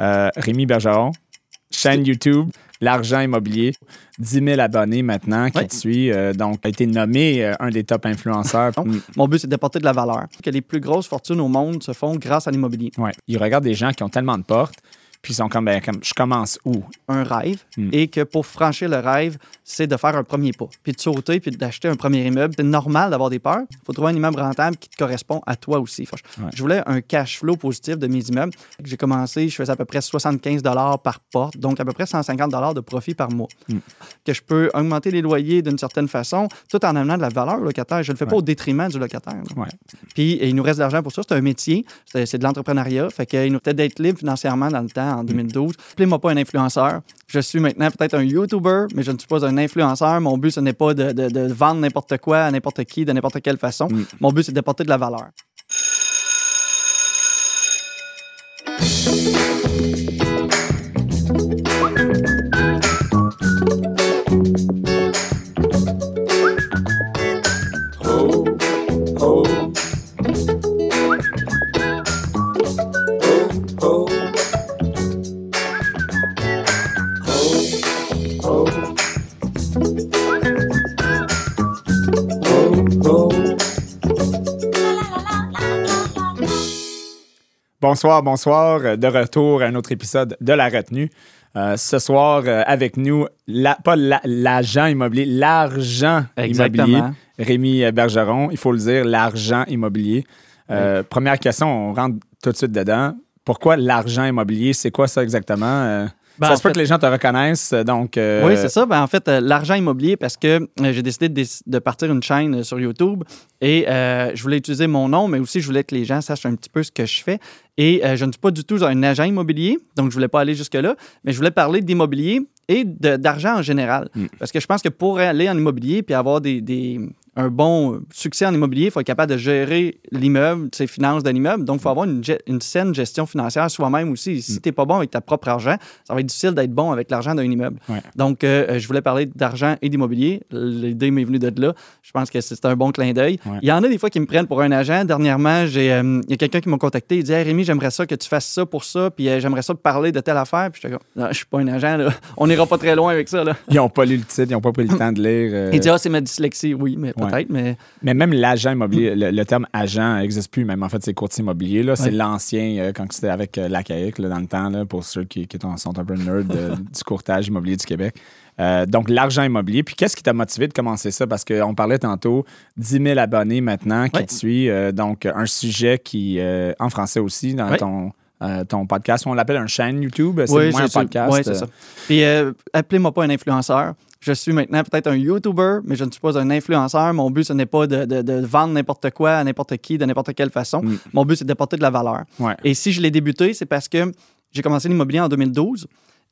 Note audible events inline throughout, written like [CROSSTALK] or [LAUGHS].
Euh, Rémi Bergeron, chaîne YouTube, l'argent immobilier, 10 000 abonnés maintenant qui te suivent. euh, donc, tu as été nommé euh, un des top influenceurs. Mon but, c'est d'apporter de la valeur. Que les plus grosses fortunes au monde se font grâce à l'immobilier. ouais. Ils regardent des gens qui ont tellement de portes, puis ils sont comme, ben, comme je commence où? Un rêve. Mm. Et que pour franchir le rêve, c'est de faire un premier pas. Puis de sauter, puis d'acheter un premier immeuble. C'est normal d'avoir des peurs. Il faut trouver un immeuble rentable qui te correspond à toi aussi. Ouais. Je voulais un cash flow positif de mes immeubles. J'ai commencé, je faisais à peu près 75 par porte, donc à peu près 150 de profit par mois. Mm. Que je peux augmenter les loyers d'une certaine façon, tout en amenant de la valeur au locataire. Je ne le fais pas au détriment du locataire. Ouais. Puis il nous reste de l'argent pour ça. C'est un métier. C'est c'est de l'entrepreneuriat. Fait qu'il nous peut-être d'être libre financièrement dans le temps, en 2012. Appelez-moi pas un influenceur. Je suis maintenant peut-être un YouTuber, mais je ne suis pas un influenceur. Mon but, ce n'est pas de, de- de vendre n'importe quoi à n'importe qui, de n'importe quelle façon. Mm. Mon but, c'est d'apporter de la valeur. Bonsoir, bonsoir. De retour à un autre épisode de La Retenue. Euh, ce soir, euh, avec nous, la- pas la- l'agent immobilier, l'argent immobilier. Rémi Bergeron, il faut le dire, l'argent immobilier. Euh, Première question, on rentre tout de suite dedans. Pourquoi l'argent immobilier? C'est quoi ça exactement? Ben, ça se peut que les gens te reconnaissent, euh, donc... euh, Oui, c'est ça. Ben, en fait, euh, l'argent immobilier, parce que euh, j'ai décidé de, partir une chaîne sur YouTube et je voulais utiliser mon nom, mais aussi je voulais que les gens sachent un petit peu ce que je fais. Et je ne suis pas du tout un agent immobilier, donc je voulais pas aller jusque-là, mais je voulais parler d'immobilier et d'argent en général. Mm. Parce que je pense que pour aller en immobilier puis avoir des, des- un bon succès en immobilier, il faut être capable de gérer l'immeuble, ses finances de l'immeuble. Donc, il faut avoir une, une saine gestion financière soi-même aussi. Si tu n'es pas bon avec ta propre argent, ça va être difficile d'être bon avec l'argent d'un immeuble. Ouais. Donc, euh, je voulais parler d'argent et d'immobilier. L'idée m'est venue de là. Je pense que c'est un bon clin d'œil. Ouais. Il y en a des fois qui me prennent pour un agent. Dernièrement, j'ai, euh, il y a quelqu'un qui m'a contacté. Il dit hey, Rémi, j'aimerais ça que tu fasses ça pour ça, puis euh, j'aimerais ça te parler de telle affaire. Puis Non, je suis pas un agent. Là. On n'ira pas très loin avec ça. Là. Ils n'ont pas lu le titre, ils n'ont pas pris le temps de lire. euh, Il dit Ah, c'est ma dyslexie. Oui, mais Ouais. peut-être. Mais Mais même l'agent immobilier, le, le terme agent n'existe plus, même en fait, c'est courtier immobilier. là. C'est l'ancien, euh, quand c'était avec euh, la CAIC là, dans le temps, là, pour ceux qui, qui sont un peu nerds [LAUGHS] de- du courtage immobilier du Québec. Euh, donc, l'argent immobilier. Puis, qu'est-ce qui t'a motivé de commencer ça? Parce qu'on parlait tantôt, 10 000 abonnés maintenant qui Ouais. te suivent. euh, donc, un sujet qui, euh, en français aussi, dans ton, euh, ton podcast, on l'appelle un chaîne YouTube. C'est oui, moins un podcast. Oui, c'est euh, ça. Puis, euh, appelez-moi pas un influenceur. Je suis maintenant peut-être un YouTuber, mais je ne suis pas un influenceur. Mon but, ce n'est pas de, de- de vendre n'importe quoi à n'importe qui, de n'importe quelle façon. Mm. Mon but, c'est d'apporter de la valeur. Ouais. Et si je l'ai débuté, c'est parce que j'ai commencé l'immobilier en 2012.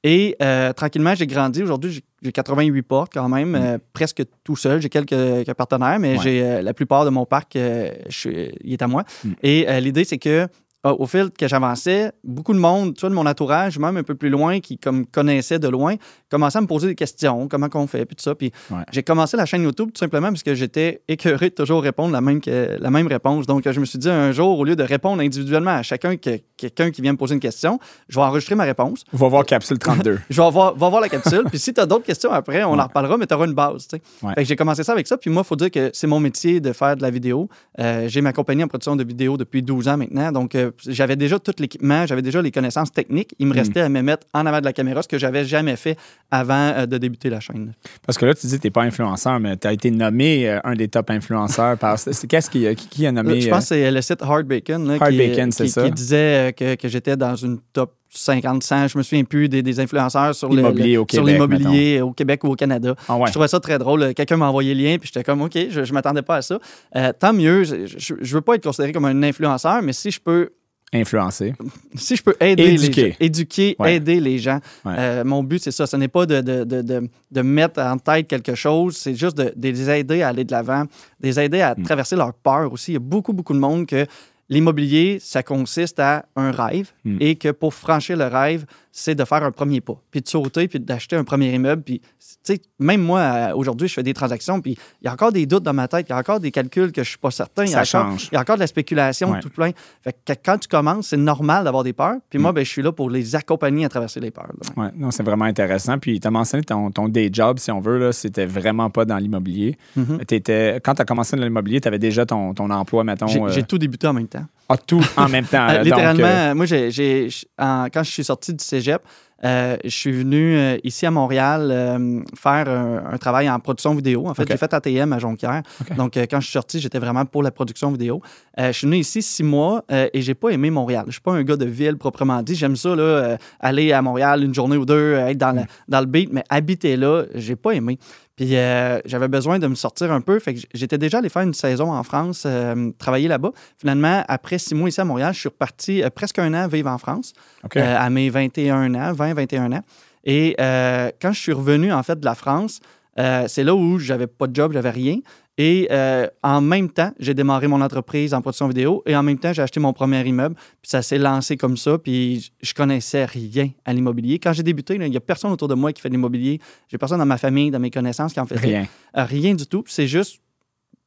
Et euh, tranquillement, j'ai grandi. Aujourd'hui, j'ai- j'ai 88 portes quand même, euh, presque tout seul. J'ai quelques, quelques partenaires, mais Mm. Ouais. j'ai euh, la plupart de mon parc, je suis- il est à moi. Mm. Et l'idée, c'est que au fil que j'avançais, beaucoup de monde, tu vois, de mon entourage, même un peu plus loin, qui comme connaissait de loin, commençait à me poser des questions, comment qu'on fait, puis tout ça. Puis Ouais. j'ai commencé la chaîne YouTube tout simplement parce que j'étais écœuré de toujours répondre la même, que- la même réponse. Donc, je me suis dit un jour, au lieu de répondre individuellement à chacun, que, quelqu'un qui vient me poser une question, je vais enregistrer ma réponse. On va voir Capsule 32. [LAUGHS] Je vais avoir, va voir la capsule. puis si tu as d'autres questions après, on Ouais. en reparlera, mais tu auras une base. tu sais. Ouais. Fait que j'ai commencé ça avec ça. Puis moi, il faut dire que c'est mon métier de faire de la vidéo. Euh, j'ai ma compagnie en production de vidéo depuis 12 ans maintenant. Donc, euh, j'avais déjà tout l'équipement, j'avais déjà les connaissances techniques. Il me Mm. restait à me mettre en avant de la caméra, ce que j'avais jamais fait avant euh, de débuter la chaîne. Parce que là, tu dis que tu n'es pas influenceur, mais tu as été nommé euh, un des top influenceurs. par... Qu'est-ce qui, qui, qui a nommé? je pense que c'est le site Hard Bacon là, Hard qui, Bacon, c'est qui- ça. qui disait euh, que, que j'étais dans une top 50, 100, je me souviens plus, des, des influenceurs sur le- Immobilier le- au l'immobilier au Québec ou au Canada. euh, ah ouais. Je trouvais ça très drôle. Quelqu'un m'a envoyé le lien, puis j'étais comme, OK, je ne m'attendais pas à ça. Euh, tant mieux, je ne veux pas être considéré comme un influenceur, mais si je peux, Influencé. si je peux aider Éduquer. les gens, éduquer, Ouais. aider les gens, Ouais. euh, mon but, c'est ça. Ce n'est pas de, de, de, de, mettre en tête quelque chose, c'est juste de, de les aider à aller de l'avant, de les aider à Mm. traverser leur peur aussi. Il y a beaucoup, beaucoup de monde que l'immobilier, ça consiste à un rêve Mm. et que pour franchir le rêve, c'est de faire un premier pas, puis de sauter, puis d'acheter un premier immeuble. Puis, tu sais, même moi, euh, aujourd'hui, je fais des transactions, puis il y a encore des doutes dans ma tête, il y a encore des calculs que je suis pas certain. Il y a Ça encore- change. Il y a encore de la spéculation, Ouais. tout plein. Fait que quand tu commences, c'est normal d'avoir des peurs. Puis Mm. moi, ben, je suis là pour les accompagner à traverser les peurs. là. Ouais, non, c'est vraiment intéressant. Puis, tu as mentionné ton, ton day job, si on veut, là, c'était vraiment pas dans l'immobilier. Mhm. T'étais- Quand tu as commencé dans l'immobilier, tu avais déjà ton, ton emploi, mettons. J'ai euh, j'ai tout débuté en même temps. Ah, tout en même temps. Euh, là. littéralement, Donc, euh, moi, j'ai, quand je suis sorti du cégep, euh, je suis venu euh, ici à Montréal euh, faire un, un travail en production vidéo. En fait, j'ai fait ATM à Jonquière. Donc, quand je suis sorti, j'étais vraiment pour la production vidéo. Je suis venu ici six mois et j'ai pas aimé Montréal. Je suis pas un gars de ville proprement dit. J'aime ça, là, aller à Montréal une journée ou deux, être dans, Mm. le, dans le beat, mais habiter là, j'ai pas aimé. Puis euh, j'avais besoin de me sortir un peu. Fait que j'étais déjà allé faire une saison en France, euh, travailler là-bas. Finalement, après six mois ici à Montréal, je suis reparti euh, presque un an vivre en France, à mes 21 ans, 20, 21 ans. Et quand je suis revenu, en fait, de la France, c'est là où j'avais pas de job, j'avais rien. Et euh, en même temps, j'ai démarré mon entreprise en production vidéo et en même temps, j'ai acheté mon premier immeuble. Puis ça s'est lancé comme ça. Puis je connaissais rien à l'immobilier. Quand j'ai débuté, il n'y a personne autour de moi qui fait de l'immobilier. J'ai personne dans ma famille, dans mes connaissances qui en faisait. Rien. Euh, rien du tout. C'est juste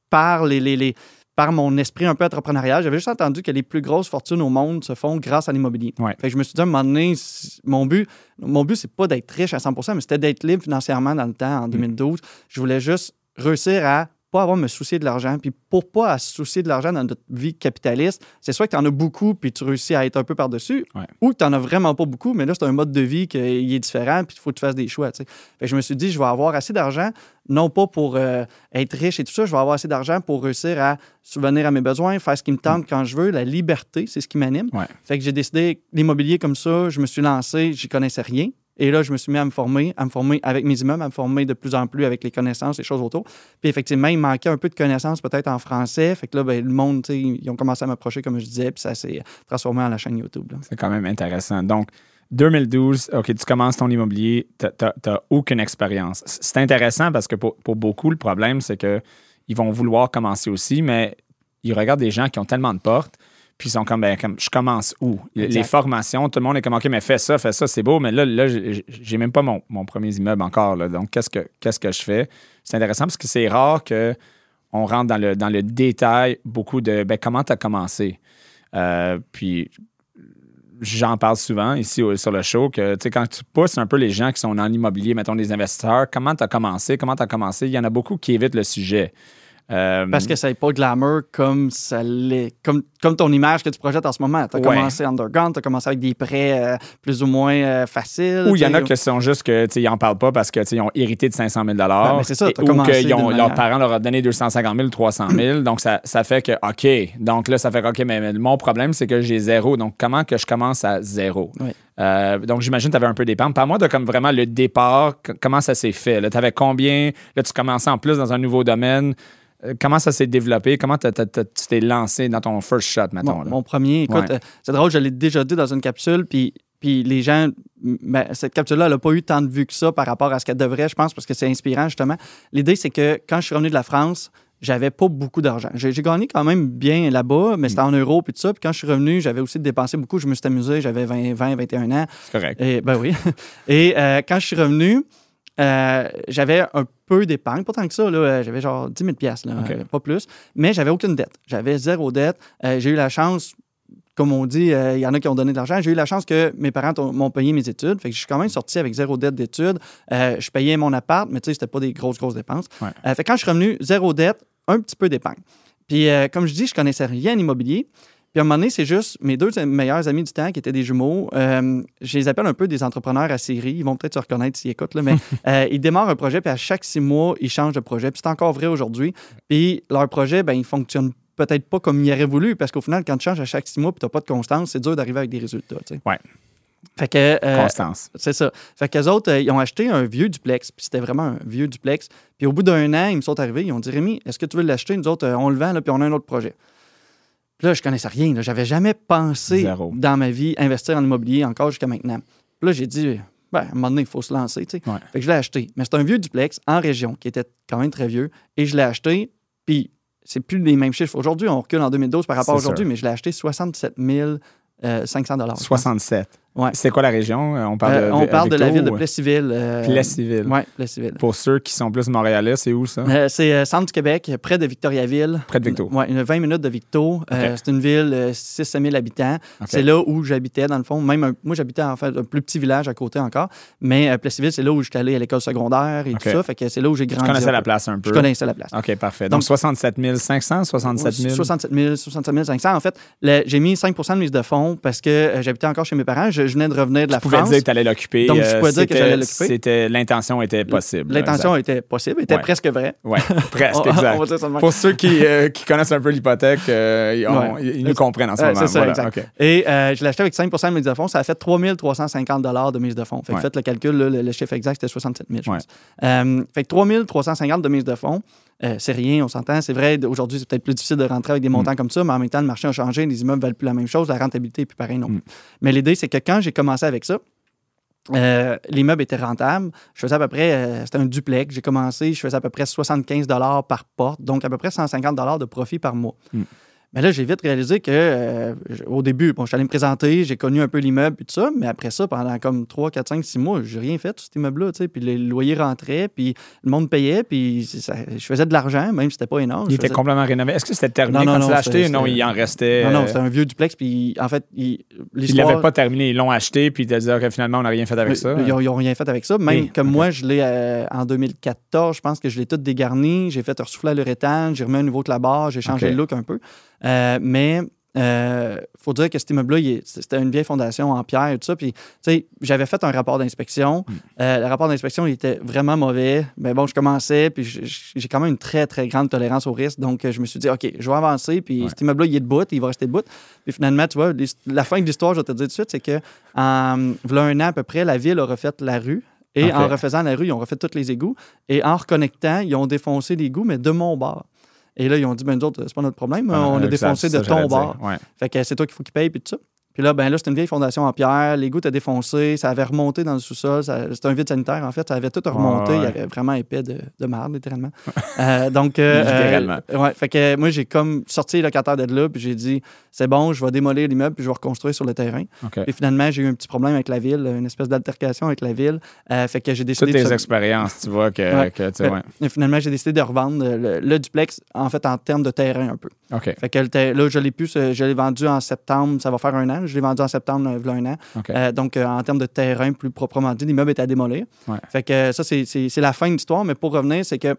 par les, les- les- par mon esprit un peu entrepreneurial. J'avais juste entendu que les plus grosses fortunes au monde se font grâce à l'immobilier. Ouais. Fait que je me suis dit à un moment donné, mon but, mon but, c'est pas d'être riche à 100 mais c'était d'être libre financièrement dans le temps, en 2012. Je voulais juste réussir à pas avoir à me soucier de l'argent. Puis pour pas à se soucier de l'argent dans notre vie capitaliste, c'est soit que tu en as beaucoup puis tu réussis à être un peu par-dessus, Ouais. ou que tu n'en as vraiment pas beaucoup, mais là, c'est un mode de vie qui est différent puis il faut que tu fasses des choix. Fait que je me suis dit, je vais avoir assez d'argent, non pas pour euh, être riche et tout ça, je vais avoir assez d'argent pour réussir à subvenir à mes besoins, faire ce qui me tente quand je veux. La liberté, c'est ce qui m'anime. Ouais. Fait que j'ai décidé l'immobilier comme ça, je me suis lancé, j'y connaissais rien. Et là, je me suis mis à me former, à me former avec mes immeubles, à me former de plus en plus avec les connaissances, les choses autour. Puis effectivement, il manquait un peu de connaissances peut-être en français. Fait que là, ben, le monde, ils ont commencé à m'approcher, comme je disais, puis ça s'est transformé en la chaîne YouTube. C'est quand même intéressant. Donc, 2012, OK, tu commences ton immobilier, tu n'as aucune expérience. C'est intéressant parce que pour, pour beaucoup, le problème, c'est que ils vont vouloir commencer aussi, mais ils regardent des gens qui ont tellement de portes, puis ils sont comme, ben, comme je commence où? Les- Exact. Les formations, tout le monde est comme, OK, mais fais ça, fais ça, c'est beau, mais là, là j'ai même pas mon, mon premier immeuble encore. là. donc, qu'est-ce que, qu'est-ce que je fais? C'est intéressant parce que c'est rare que on rentre dans le, dans le détail beaucoup de ben, comment tu as commencé? Euh, puis j'en parle souvent ici sur le show que tu sais, quand tu pousses un peu les gens qui sont dans l'immobilier, mettons des investisseurs, comment tu as commencé, comment tu as commencé, il y en a beaucoup qui évitent le sujet. Euh, Parce que ça n'est pas glamour comme ça l'est, comme, comme ton image que tu projettes en ce moment. Tu as Ouais. commencé underground, tu as commencé avec des prêts euh, plus ou moins euh, faciles. ou il y en a qui sont juste que ils en parlent pas parce que tu sais, ils ont hérité de 500 000 Ouais, mais c'est ça, et- ou que ont- leurs parents leur ont donné 250 000 300 000 donc ça, ça fait que OK. Donc là ça fait que OK mais, mais mon problème c'est que j'ai zéro. Donc comment que je commence à zéro? Euh, donc j'imagine que tu avais un peu d'épargne parle-moi de comme vraiment le départ. C- comment ça s'est fait? Tu avais combien? Là tu commençais en plus dans un nouveau domaine comment ça s'est développé? Comment tu t'es lancé dans ton first shot mettons Mon, mon premier, écoute, Ouais. euh, c'est drôle, je l'ai déjà dit dans une capsule, puis, puis les gens, ben, cette capsule-là, elle n'a pas eu tant de vues que ça par rapport à ce qu'elle devrait, je pense, parce que c'est inspirant, justement. L'idée, c'est que quand je suis revenu de la France, j'avais pas beaucoup d'argent. J'ai j'ai gagné quand même bien là-bas, mais c'était en euros puis tout ça. Puis quand je suis revenu, j'avais aussi dépensé beaucoup. Je me suis amusé, j'avais 20, 20, 21 ans. c'est correct Et, ben oui. [LAUGHS] Et euh, quand je suis revenu, euh, j'avais un peu d'épargne, pas tant que ça, là, euh, j'avais genre 10 000 piastres, là, euh, pas plus, mais j'avais aucune dette. J'avais zéro dette. Euh, j'ai eu la chance, comme on dit, euh, il y en a qui ont donné de l'argent, j'ai eu la chance que mes parents m'ont payé mes études, fait que je suis quand même sorti avec zéro dette d'études. Euh, je payais mon appart, mais tu sais, c'était pas des grosses, grosses dépenses. Ouais. Fait que quand je suis revenu, zéro dette, un petit peu d'épargne. Puis, comme je dis, je connaissais rien en immobilier. Puis à un moment donné, c'est juste mes deux meilleurs amis du temps qui étaient des jumeaux. euh, je les appelle un peu des entrepreneurs à série. Ils vont peut-être se reconnaître s'ils écoutent, là, mais [LAUGHS] euh, ils démarrent un projet, puis à chaque six mois, ils changent de projet. Puis c'est encore vrai aujourd'hui. Puis leur projet, ben, il fonctionne peut-être pas comme ils auraient voulu, parce qu'au final, quand tu changes à chaque six mois, puis tu n'as pas de constance, c'est dur d'arriver avec des résultats. tu sais. Ouais. Fait que. euh, Constance c'est ça. Fait qu'eux autres, euh, ils ont acheté un vieux duplex, puis c'était vraiment un vieux duplex. Puis au bout d'un an, ils me sont arrivés, ils ont dit Rémi, est-ce que tu veux l'acheter Nous autres, euh, on le vend, là, puis on a un autre projet. Là, je connaissais rien. là. J'avais jamais pensé Zéro. dans ma vie investir en immobilier encore jusqu'à maintenant. Puis là, j'ai dit, ben, à un moment donné, il faut se lancer. tu sais. Ouais. Fait que je l'ai acheté. Mais c'est un vieux duplex en région qui était quand même très vieux. Et je l'ai acheté, puis c'est plus les mêmes chiffres. Aujourd'hui, on recule en 2012 par rapport à aujourd'hui, mais je l'ai acheté 67 500 dollars. 67 Ouais. C'est quoi la région? Euh, On parle Euh, de, on parle de la ville de Plessisville. euh, Plessisville. Plessisville. Pour ceux qui sont plus montréalais, c'est où ça? Euh, c'est euh, centre du Québec, près de Victoriaville. Près de Victo. Oui, une 20 minutes de Victo. Euh, c'est une ville, euh, 6 000 habitants. C'est là où j'habitais, dans le fond. Même un- moi, j'habitais en fait un plus petit village à côté encore. Mais euh, Plessisville, c'est là où j'étais allé à l'école secondaire et tout ça. Fait que c'est là où j'ai grandi. connaissais un la place un peu? Je connaissais la place. OK, parfait. Donc, Donc- 67 500, 67 000? 67 000, 67 500. En fait, j'ai mis 5% de mise de fonds parce que euh, j'habitais encore chez mes parents. Je, je venais de revenir de la Tu pouvais France. dire que tu allais l'occuper. Donc, je euh, pouvais dire que j'allais l'occuper. C'était, l'intention était possible. L'intention était possible, était Ouais. presque vraie. Oui, [LAUGHS] presque, On- on exact. Pour ceux qui, euh, qui connaissent un peu l'hypothèque, euh, ils, ont- Ouais. ils nous comprennent en ce moment. c'est ça, Voilà, exact. Et euh, je l'ai acheté avec 5% de mise de fonds. Ça a fait 3 350 de mise de fonds. Fait que Ouais. faites le calcul, là, le, le chiffre exact, c'était 67 000, je pense. Euh, fait que 3 350 de mise de fonds, euh, c'est rien, on s'entend. C'est vrai, aujourd'hui, c'est peut-être plus difficile de rentrer avec des Mm. montants comme ça, mais en même temps, le marché a changé, les immeubles valent plus la même chose, la rentabilité est plus pareil non plus. Mm. Mais l'idée, c'est que quand j'ai commencé avec ça, euh, l'immeuble était rentable. Je faisais à peu près, euh, c'était un duplex. J'ai commencé, je faisais à peu près 75 par porte, donc à peu près 150 de profit par mois. Mm. Mais là, j'ai vite réalisé que, euh, au début, bon, je suis allé me présenter, j'ai connu un peu l'immeuble et tout ça, mais après ça, pendant comme 3, 4, 5, 6 mois, j'ai rien fait, cet immeuble-là, tu sais. Puis les loyers rentraient, puis le monde payait, puis ça- je faisais de l'argent, même si c'était pas énorme. Il était faisais- complètement rénové. Est-ce que c'était terminé Non, non, quand non, tu l'as acheté? c'était- Non, il en restait. Non, non, euh, c'était un vieux duplex, puis en fait, il- Ils l'avaient pas terminé, ils l'ont acheté, puis ils disaient que finalement, on n'a rien fait avec ça. Ils n'ont rien fait avec ça. Même Oui, comme moi, je l'ai euh, en 2014, je pense que je l'ai tout dégarni. J'ai fait un souffler à l'uréthane, j'ai remis un nouveau clapbar, j'ai changé le look un peu. Euh, mais il faut dire que cet immeuble-là, c'était une vieille fondation en pierre et tout ça. Puis, tu sais, j'avais fait un rapport d'inspection. Hmm. Euh, le rapport d'inspection, il était vraiment mauvais. Mais bon, je commençais, puis j'ai quand même une très, très grande tolérance au risque. Donc, euh, je me suis dit, OK, je vais avancer, puis Ouais. cet immeuble-là, il est debout, il va rester debout. Puis finalement, tu vois, la fin de l'histoire, je vais te dire tout de suite, c'est que en v'là un an à peu près, la ville a refait la rue. Et en refaisant la rue, ils ont refait tous les égouts. Et en reconnectant, ils ont défoncé l'égouts, mais de mon bord. Et là, ils ont dit, ben nous autres, c'est pas notre problème, on a défoncé de ton bord. Fait que c'est toi qu'il faut qu'il paye, puis tout ça. Puis là, ben là, c'était une vieille fondation en pierre, l'égout a défoncé, ça avait remonté dans le sous-sol, c'était un vide sanitaire, en fait, ça avait tout remonté, Ouais, il y avait vraiment épais de, de marde, littéralement. Euh, donc, euh, Littéralement. euh, ouais, fait que moi, j'ai comme sorti les locataires de là, puis j'ai dit, c'est bon, je vais démolir l'immeuble, puis je vais reconstruire sur le terrain. OK. Et finalement, j'ai eu un petit problème avec la ville, une espèce d'altercation avec la ville. Euh, fait que j'ai décidé Toutes de tes se- expériences, tu vois, que, tu sais. Et finalement, j'ai décidé de revendre le, le duplex, en fait, en termes de terrain un peu. OK. Fait que le ter- là, je l'ai pu, je l'ai vendu en septembre, ça va faire un an. Je l'ai vendu en septembre, euh, v'là un an. Euh, donc, euh, en termes de terrain, plus proprement dit, l'immeuble est à démolir. Ouais. Fait que ça, c'est- la fin de l'histoire. Mais pour revenir, c'est que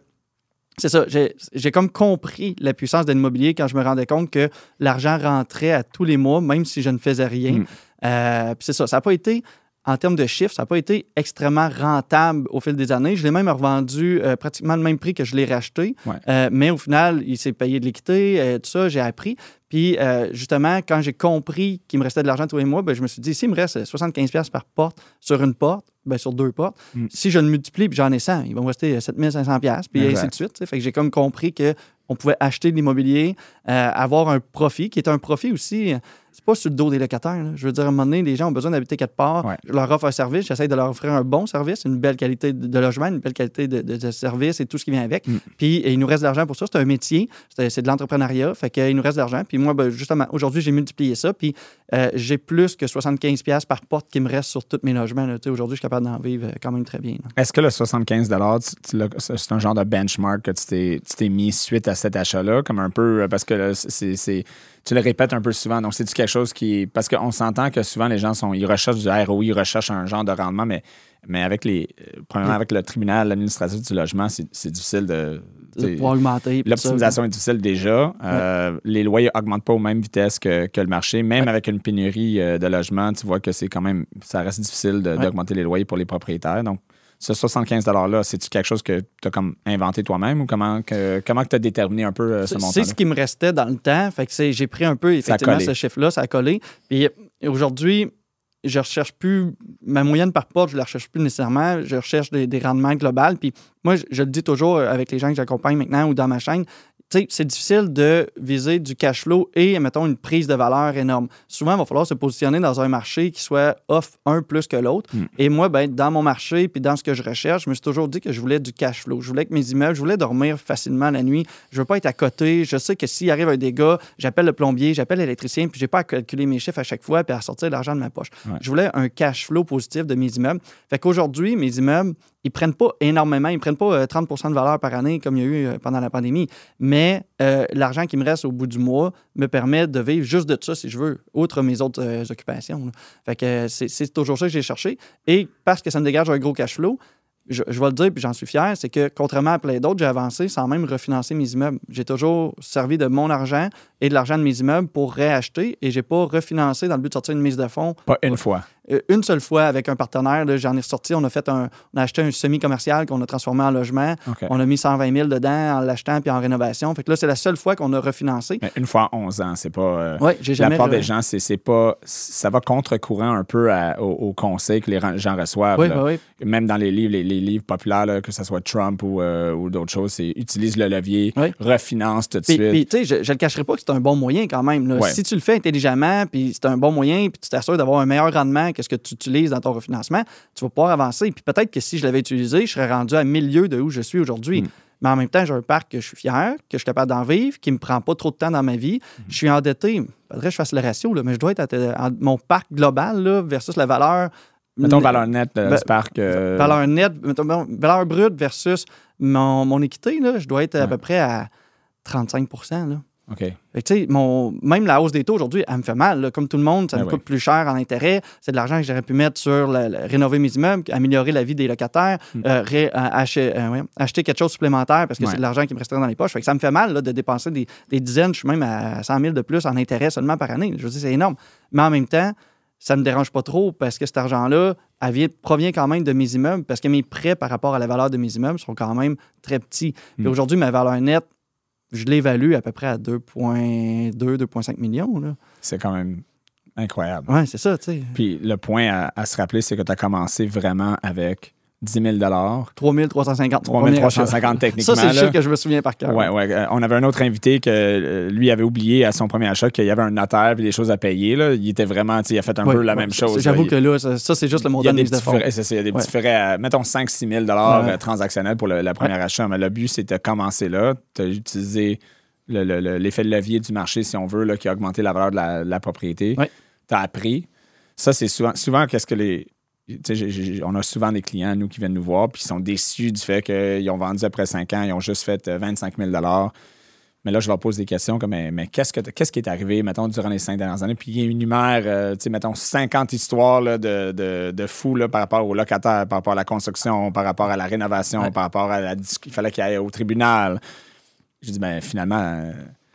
c'est ça, j'ai comme compris la puissance de l'immobilier quand je me rendais compte que l'argent rentrait à tous les mois, même si je ne faisais rien. Mm. Euh, puis c'est ça, ça n'a pas été, en termes de chiffres, ça n'a pas été extrêmement rentable au fil des années. Je l'ai même revendu euh, pratiquement le même prix que je l'ai racheté. Ouais. Euh, mais au final, il s'est payé de l'équité, euh, tout ça, j'ai appris. Puis justement, quand j'ai compris qu'il me restait de l'argent tous les mois, ben, je me suis dit, s'il me reste 75$ par porte sur une porte, ben, sur deux portes, Mm. si je le multiplie puis j'en ai 100, il va me rester 7500$, puis Exact. ainsi de suite. Fait que j'ai comme compris que on pouvait acheter de l'immobilier, avoir un profit, qui est un profit aussi. C'est pas sur le dos des locataires. là. Je veux dire, à un moment donné, les gens ont besoin d'habiter quelque part. Ouais. Je leur offre un service, j'essaie de leur offrir un bon service, une belle qualité de logement, une belle qualité de, de- de service et tout ce qui vient avec. Mm. Puis et il nous reste de l'argent pour ça. C'est un métier, c'est de l'entrepreneuriat. Fait qu'il nous reste de l'argent. Puis moi, ben, justement, aujourd'hui, j'ai multiplié ça. Puis euh, j'ai plus que 75$ par porte qui me reste sur tous mes logements. Aujourd'hui, je suis capable d'en vivre euh, quand même très bien. Est-ce que le 75 tu- tu l'as- c'est un genre de benchmark que tu t'es- tu t'es mis suite à cet achat-là, comme un peu, euh, parce que c'est- tu le répètes un peu souvent. Donc, c'est-tu quelque chose qui. Parce qu'on s'entend que souvent, les gens sont, ils recherchent du ROI, ils recherchent un genre de rendement, mais, mais avec les. euh, Premièrement, avec le tribunal administratif du logement, c'est, difficile de. De pouvoir augmenter. L'optimisation est difficile déjà. Euh, Les loyers n'augmentent pas aux mêmes vitesses que, que le marché. Même avec une pénurie euh, de logements, tu vois que c'est quand même, ça reste difficile Ouais. d'augmenter les loyers pour les propriétaires. Donc, ce 75 $-là, c'est-tu quelque chose que tu as comme inventé toi-même ou comment que, comment tu as déterminé un peu euh, ce C'est- montant C'est ce qui me restait dans le temps. Fait que c'est- j'ai pris un peu effectivement ce chiffre-là, ça a collé. Puis euh, aujourd'hui, je recherche plus ma moyenne par porte, je la recherche plus nécessairement. Je recherche des, des rendements globaux. Puis moi, je, je le dis toujours avec les gens que j'accompagne maintenant ou dans ma chaîne. C'est difficile de viser du cash flow et, mettons, une prise de valeur énorme. Souvent, il va falloir se positionner dans un marché qui soit off un plus que l'autre. Mm. Et moi, ben, dans mon marché puis dans ce que je recherche, je me suis toujours dit que je voulais du cash flow. Je voulais que mes immeubles, je voulais dormir facilement la nuit. Je veux pas être à côté. Je sais que s'il arrive un dégât, j'appelle le plombier, j'appelle l'électricien, puis j'ai pas à calculer mes chiffres à chaque fois puis à sortir de l'argent de ma poche. Ouais. Je voulais un cash flow positif de mes immeubles. Fait qu'aujourd'hui, mes immeubles, ils prennent pas énormément, ils prennent pas euh, 30 de valeur par année comme il y a eu euh, pendant la pandémie, mais euh, l'argent qui me reste au bout du mois me permet de vivre juste de ça si je veux, outre mes autres euh, occupations. là. Fait euh, c'est toujours ça que j'ai cherché. Et parce que ça me dégage un gros cash flow, je, je vais le dire, puis j'en suis fier, c'est que contrairement à plein d'autres, j'ai avancé sans même refinancer mes immeubles. J'ai toujours servi de mon argent et de l'argent de mes immeubles pour réacheter et j'ai pas refinancé dans le but de sortir une mise de fonds Pas une fois. euh, une seule fois avec un partenaire. J'en ai ressorti. On a fait un, on a acheté un semi-commercial qu'on a transformé en logement. On a mis 120 000 dedans en l'achetant puis en rénovation. Fait que là, c'est la seule fois qu'on a refinancé. Mais une fois en 11 ans, c'est pas. euh, Oui, j'ai la jamais. plupart re- des gens, c'est pas. Ça va contre-courant un peu à- au, au conseil que les gens reçoivent. Oui, là. oui, oui. Même dans les livres, les, les livres populaires, là, que ce soit Trump ou, euh, ou d'autres choses, c'est utilise le levier, Oui. refinance tout de suite. puis, tu sais, je, je le cacherai pas que un bon moyen quand même. là. Ouais. Si tu le fais intelligemment, puis c'est un bon moyen, puis tu t'assures d'avoir un meilleur rendement que ce que tu utilises dans ton refinancement, tu vas pouvoir avancer. Puis peut-être que si je l'avais utilisé, je serais rendu à milieu de où je suis aujourd'hui. Mm. Mais en même temps, j'ai un parc que je suis fier, que je suis capable d'en vivre, qui me prend pas trop de temps dans ma vie. Je suis endetté. Faudrait que je fasse le ratio, là, mais je dois être à, à- mon parc global là, versus la valeur. Mettons valeur nette euh, du parc. euh, Valeur nette, mettons, valeur brute versus mon, mon équité, là, je dois être à Ouais. peu près à 35 là. OK. Fait que, mon, même la hausse des taux aujourd'hui, elle me fait mal. là. Comme tout le monde, ça Ben me coûte plus cher en intérêt. C'est de l'argent que j'aurais pu mettre sur le- rénover mes immeubles, améliorer la vie des locataires, Hmm. euh, ré- euh, acheter, euh, ouais, acheter quelque chose de supplémentaire parce que Ouais. c'est de l'argent qui me resterait dans les poches. Fait que ça me fait mal là, de dépenser des, des dizaines, je suis même à 100 000 de plus en intérêt seulement par année. Je veux dire, c'est énorme. Mais en même temps, ça me dérange pas trop parce que cet argent-là provient quand même de mes immeubles parce que mes prêts par rapport à la valeur de mes immeubles sont quand même très petits. Puis Mm. aujourd'hui, ma valeur nette, je l'évalue à peu près à 2,2, 2,5 millions. Là. C'est quand même incroyable. Ouais, c'est ça, tu sais. Puis le point à, à se rappeler, c'est que tu as commencé vraiment avec 10 000 3350. 3350 techniquement. Ça, c'est le chiffre que je me souviens par cœur. Ouais, ouais. Euh, On avait un autre invité que euh, lui avait oublié à son premier achat qu'il y avait un notaire et des choses à payer. Là. Il était vraiment, tu sais, il a fait un Ouais, peu la ouais. même chose. J'avoue que là, ça, ça, c'est juste le montant des frais, ça, il y a des petits frais, à- mettons 5-6 000 Ouais. euh, transactionnels pour le, le premier achat. Mais le but, c'est de commencer là. Tu as utilisé le- le- le- l'effet de levier du marché, si on veut, là, qui a augmenté la valeur de la, de la propriété. Tu as appris. Ça, c'est souvent, souvent qu'est-ce que les. On a souvent des clients, nous, qui viennent nous voir, puis ils sont déçus du fait qu'ils ont vendu après 5 ans, ils ont juste fait euh, 25 000 mais là, je leur pose des questions comme, mais, mais qu'est-ce, que, qu'est-ce qui est arrivé, mettons, durant les cinq dernières années? Puis il énumère, euh, tu sais, mettons, 50 histoires là, de, de, de fous là, par rapport aux locataires, par rapport à la construction, par rapport à la rénovation, Ouais. par rapport à la Il fallait qu'il aille au tribunal. Je dis, ben finalement, euh,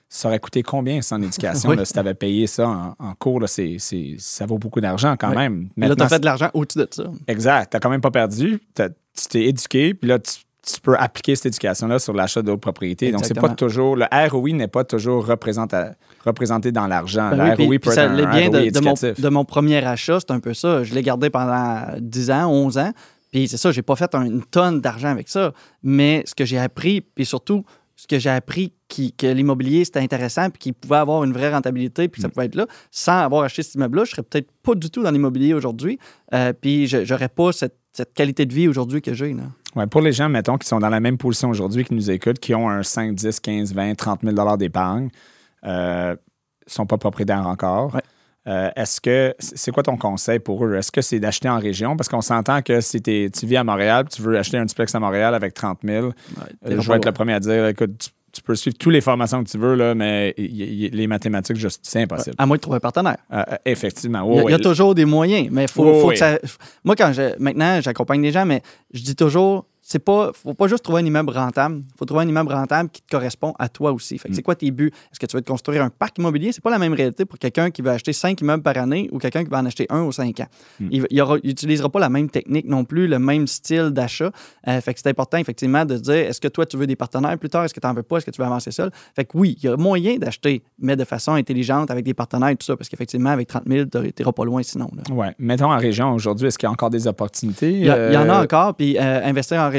ça aurait coûté combien son éducation [LAUGHS] Oui. là, si tu avais payé ça en, en cours? Là, ça vaut beaucoup d'argent quand Oui. même. Mais là, tu as fait de l'argent au-dessus de ça. Exact. Tu n'as quand même pas perdu. Tu t'es éduqué, puis là, tu, tu peux appliquer cette éducation-là sur l'achat d'autres propriétés. Donc, c'est pas toujours. Le ROI n'est pas toujours représenta- représenté dans l'argent. Ben le ROI peut être ça un, bien ROI de, de mon, de mon premier achat, c'est un peu ça. Je l'ai gardé pendant 10 ans, 11 ans. Puis c'est ça, j'ai pas fait un- une tonne d'argent avec ça. Mais ce que j'ai appris, puis surtout, ce que j'ai appris qui, que l'immobilier, c'était intéressant, puis qu'il pouvait avoir une vraie rentabilité, puis que ça pouvait être là, sans avoir acheté cet immeuble-là, je serais peut-être pas du tout dans l'immobilier aujourd'hui. Euh, puis je- j'aurais pas cette, cette qualité de vie aujourd'hui que j'ai. Ouais, pour les gens, mettons, qui sont dans la même position aujourd'hui, qui nous écoutent, qui ont un 5, 10, 15, 20, 30 000 d'épargne, euh, sont pas propriétaires encore. Ouais. Euh, Est-ce que c'est quoi ton conseil pour eux? Est-ce que c'est d'acheter en région? Parce qu'on s'entend que si tu vis à Montréal, tu veux acheter un duplex à Montréal avec 30 000, Euh, je vais être le premier à dire, écoute, tu, tu peux suivre toutes les formations que tu veux, là, mais y- y- les mathématiques, juste, c'est impossible. À moins de trouver un partenaire. Euh, effectivement. Il y a, il y toujours des moyens, mais faut, Oui, faut oui. que ça. Moi, quand je, maintenant, j'accompagne des gens, mais je dis toujours, c'est pas, faut pas juste trouver un immeuble rentable. faut trouver un immeuble rentable qui te correspond à toi aussi. Fait que c'est quoi tes buts? Est-ce que tu veux te construire un parc immobilier? C'est pas la même réalité pour quelqu'un qui veut acheter cinq immeubles par année ou quelqu'un qui va en acheter un ou cinq ans. Mm. Il, il aura- il utilisera pas la même technique non plus, le même style d'achat. Euh, fait que c'est important, effectivement, de dire, est-ce que toi, tu veux des partenaires plus tard? Est-ce que tu n'en veux pas? Est-ce que tu veux avancer seul? Fait que oui, il y a moyen d'acheter, mais de façon intelligente avec des partenaires et tout ça, parce qu'effectivement, avec 30 000, tu n'iras pas loin sinon. là. Ouais. Mettons en région aujourd'hui, est-ce qu'il y a encore des opportunités? Il y, a- il y en a Euh, encore. Puis euh, investir en région,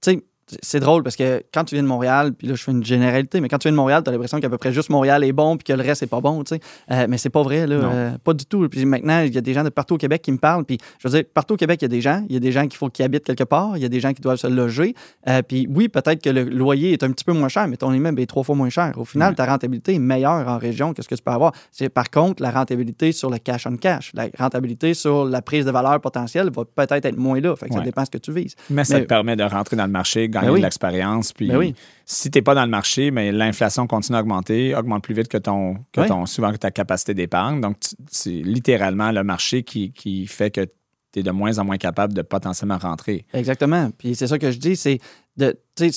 tu sais, c'est drôle parce que quand tu viens de Montréal, puis là, je fais une généralité, mais quand tu viens de Montréal, tu as l'impression qu'à peu près juste Montréal est bon, puis que le reste n'est pas bon, tu sais. Euh, mais c'est pas vrai, là. Euh, pas du tout. Puis maintenant, il y a des gens de partout au Québec qui me parlent, puis je veux dire, partout au Québec, il y a des gens. Il y a des gens qu'il faut qu'ils habitent quelque part, il y a des gens qui doivent se loger. Euh, puis oui, peut-être que le loyer est un petit peu moins cher, mais ton immeuble est trois fois moins cher. Au final, Ouais. ta rentabilité est meilleure en région que ce que tu peux avoir. C'est par contre la rentabilité sur le cash on cash. La rentabilité sur la prise de valeur potentielle va peut-être être moins là. Fait que ça dépend ce que tu vises. Mais ça Mais- te permet de rentrer dans le marché, gagner Ben oui. de l'expérience. Puis Ben oui. si tu n'es pas dans le marché, mais l'inflation continue à augmenter, augmente plus vite que ton, que Oui. ton souvent que ta capacité d'épargne. Donc, c'est littéralement le marché qui, qui fait que tu es de moins en moins capable de potentiellement rentrer. Exactement. Puis c'est ça que je dis, c'est il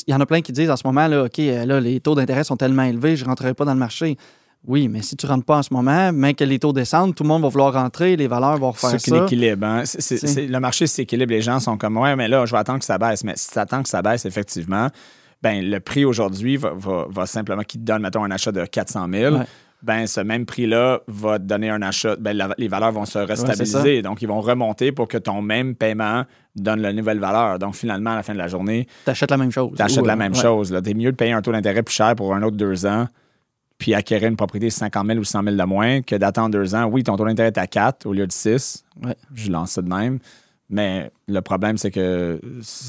y en a plein qui disent en ce moment, là, OK, là, les taux d'intérêt sont tellement élevés, je ne rentrerai pas dans le marché. Oui, mais si tu ne rentres pas en ce moment, mais que les taux descendent, tout le monde va vouloir rentrer, les valeurs vont refaire C'est ça. qui l'équilibre. hein. Le marché s'équilibre. Les gens sont comme Ouais, mais là, je vais attendre que ça baisse. Mais si tu attends que ça baisse, effectivement, ben, le prix aujourd'hui va, va- va simplement, qui te donne, mettons, un achat de 400 000. Ouais. Ben, ce même prix-là va te donner un achat. Ben, la- les valeurs vont se restabiliser. donc, ils vont remonter pour que ton même paiement donne la nouvelle valeur. Donc, finalement, à la fin de la journée, Tu achètes la même chose. tu achètes la euh, même ouais. chose. Tu es mieux de payer un taux d'intérêt plus cher pour un autre deux ans puis acquérir une propriété de 50 000 ou 100 000 de moins que d'attendre deux ans. Oui, ton taux d'intérêt est à 4 au lieu de 6. Ouais. Je lance ça de même. Mais le problème, c'est que.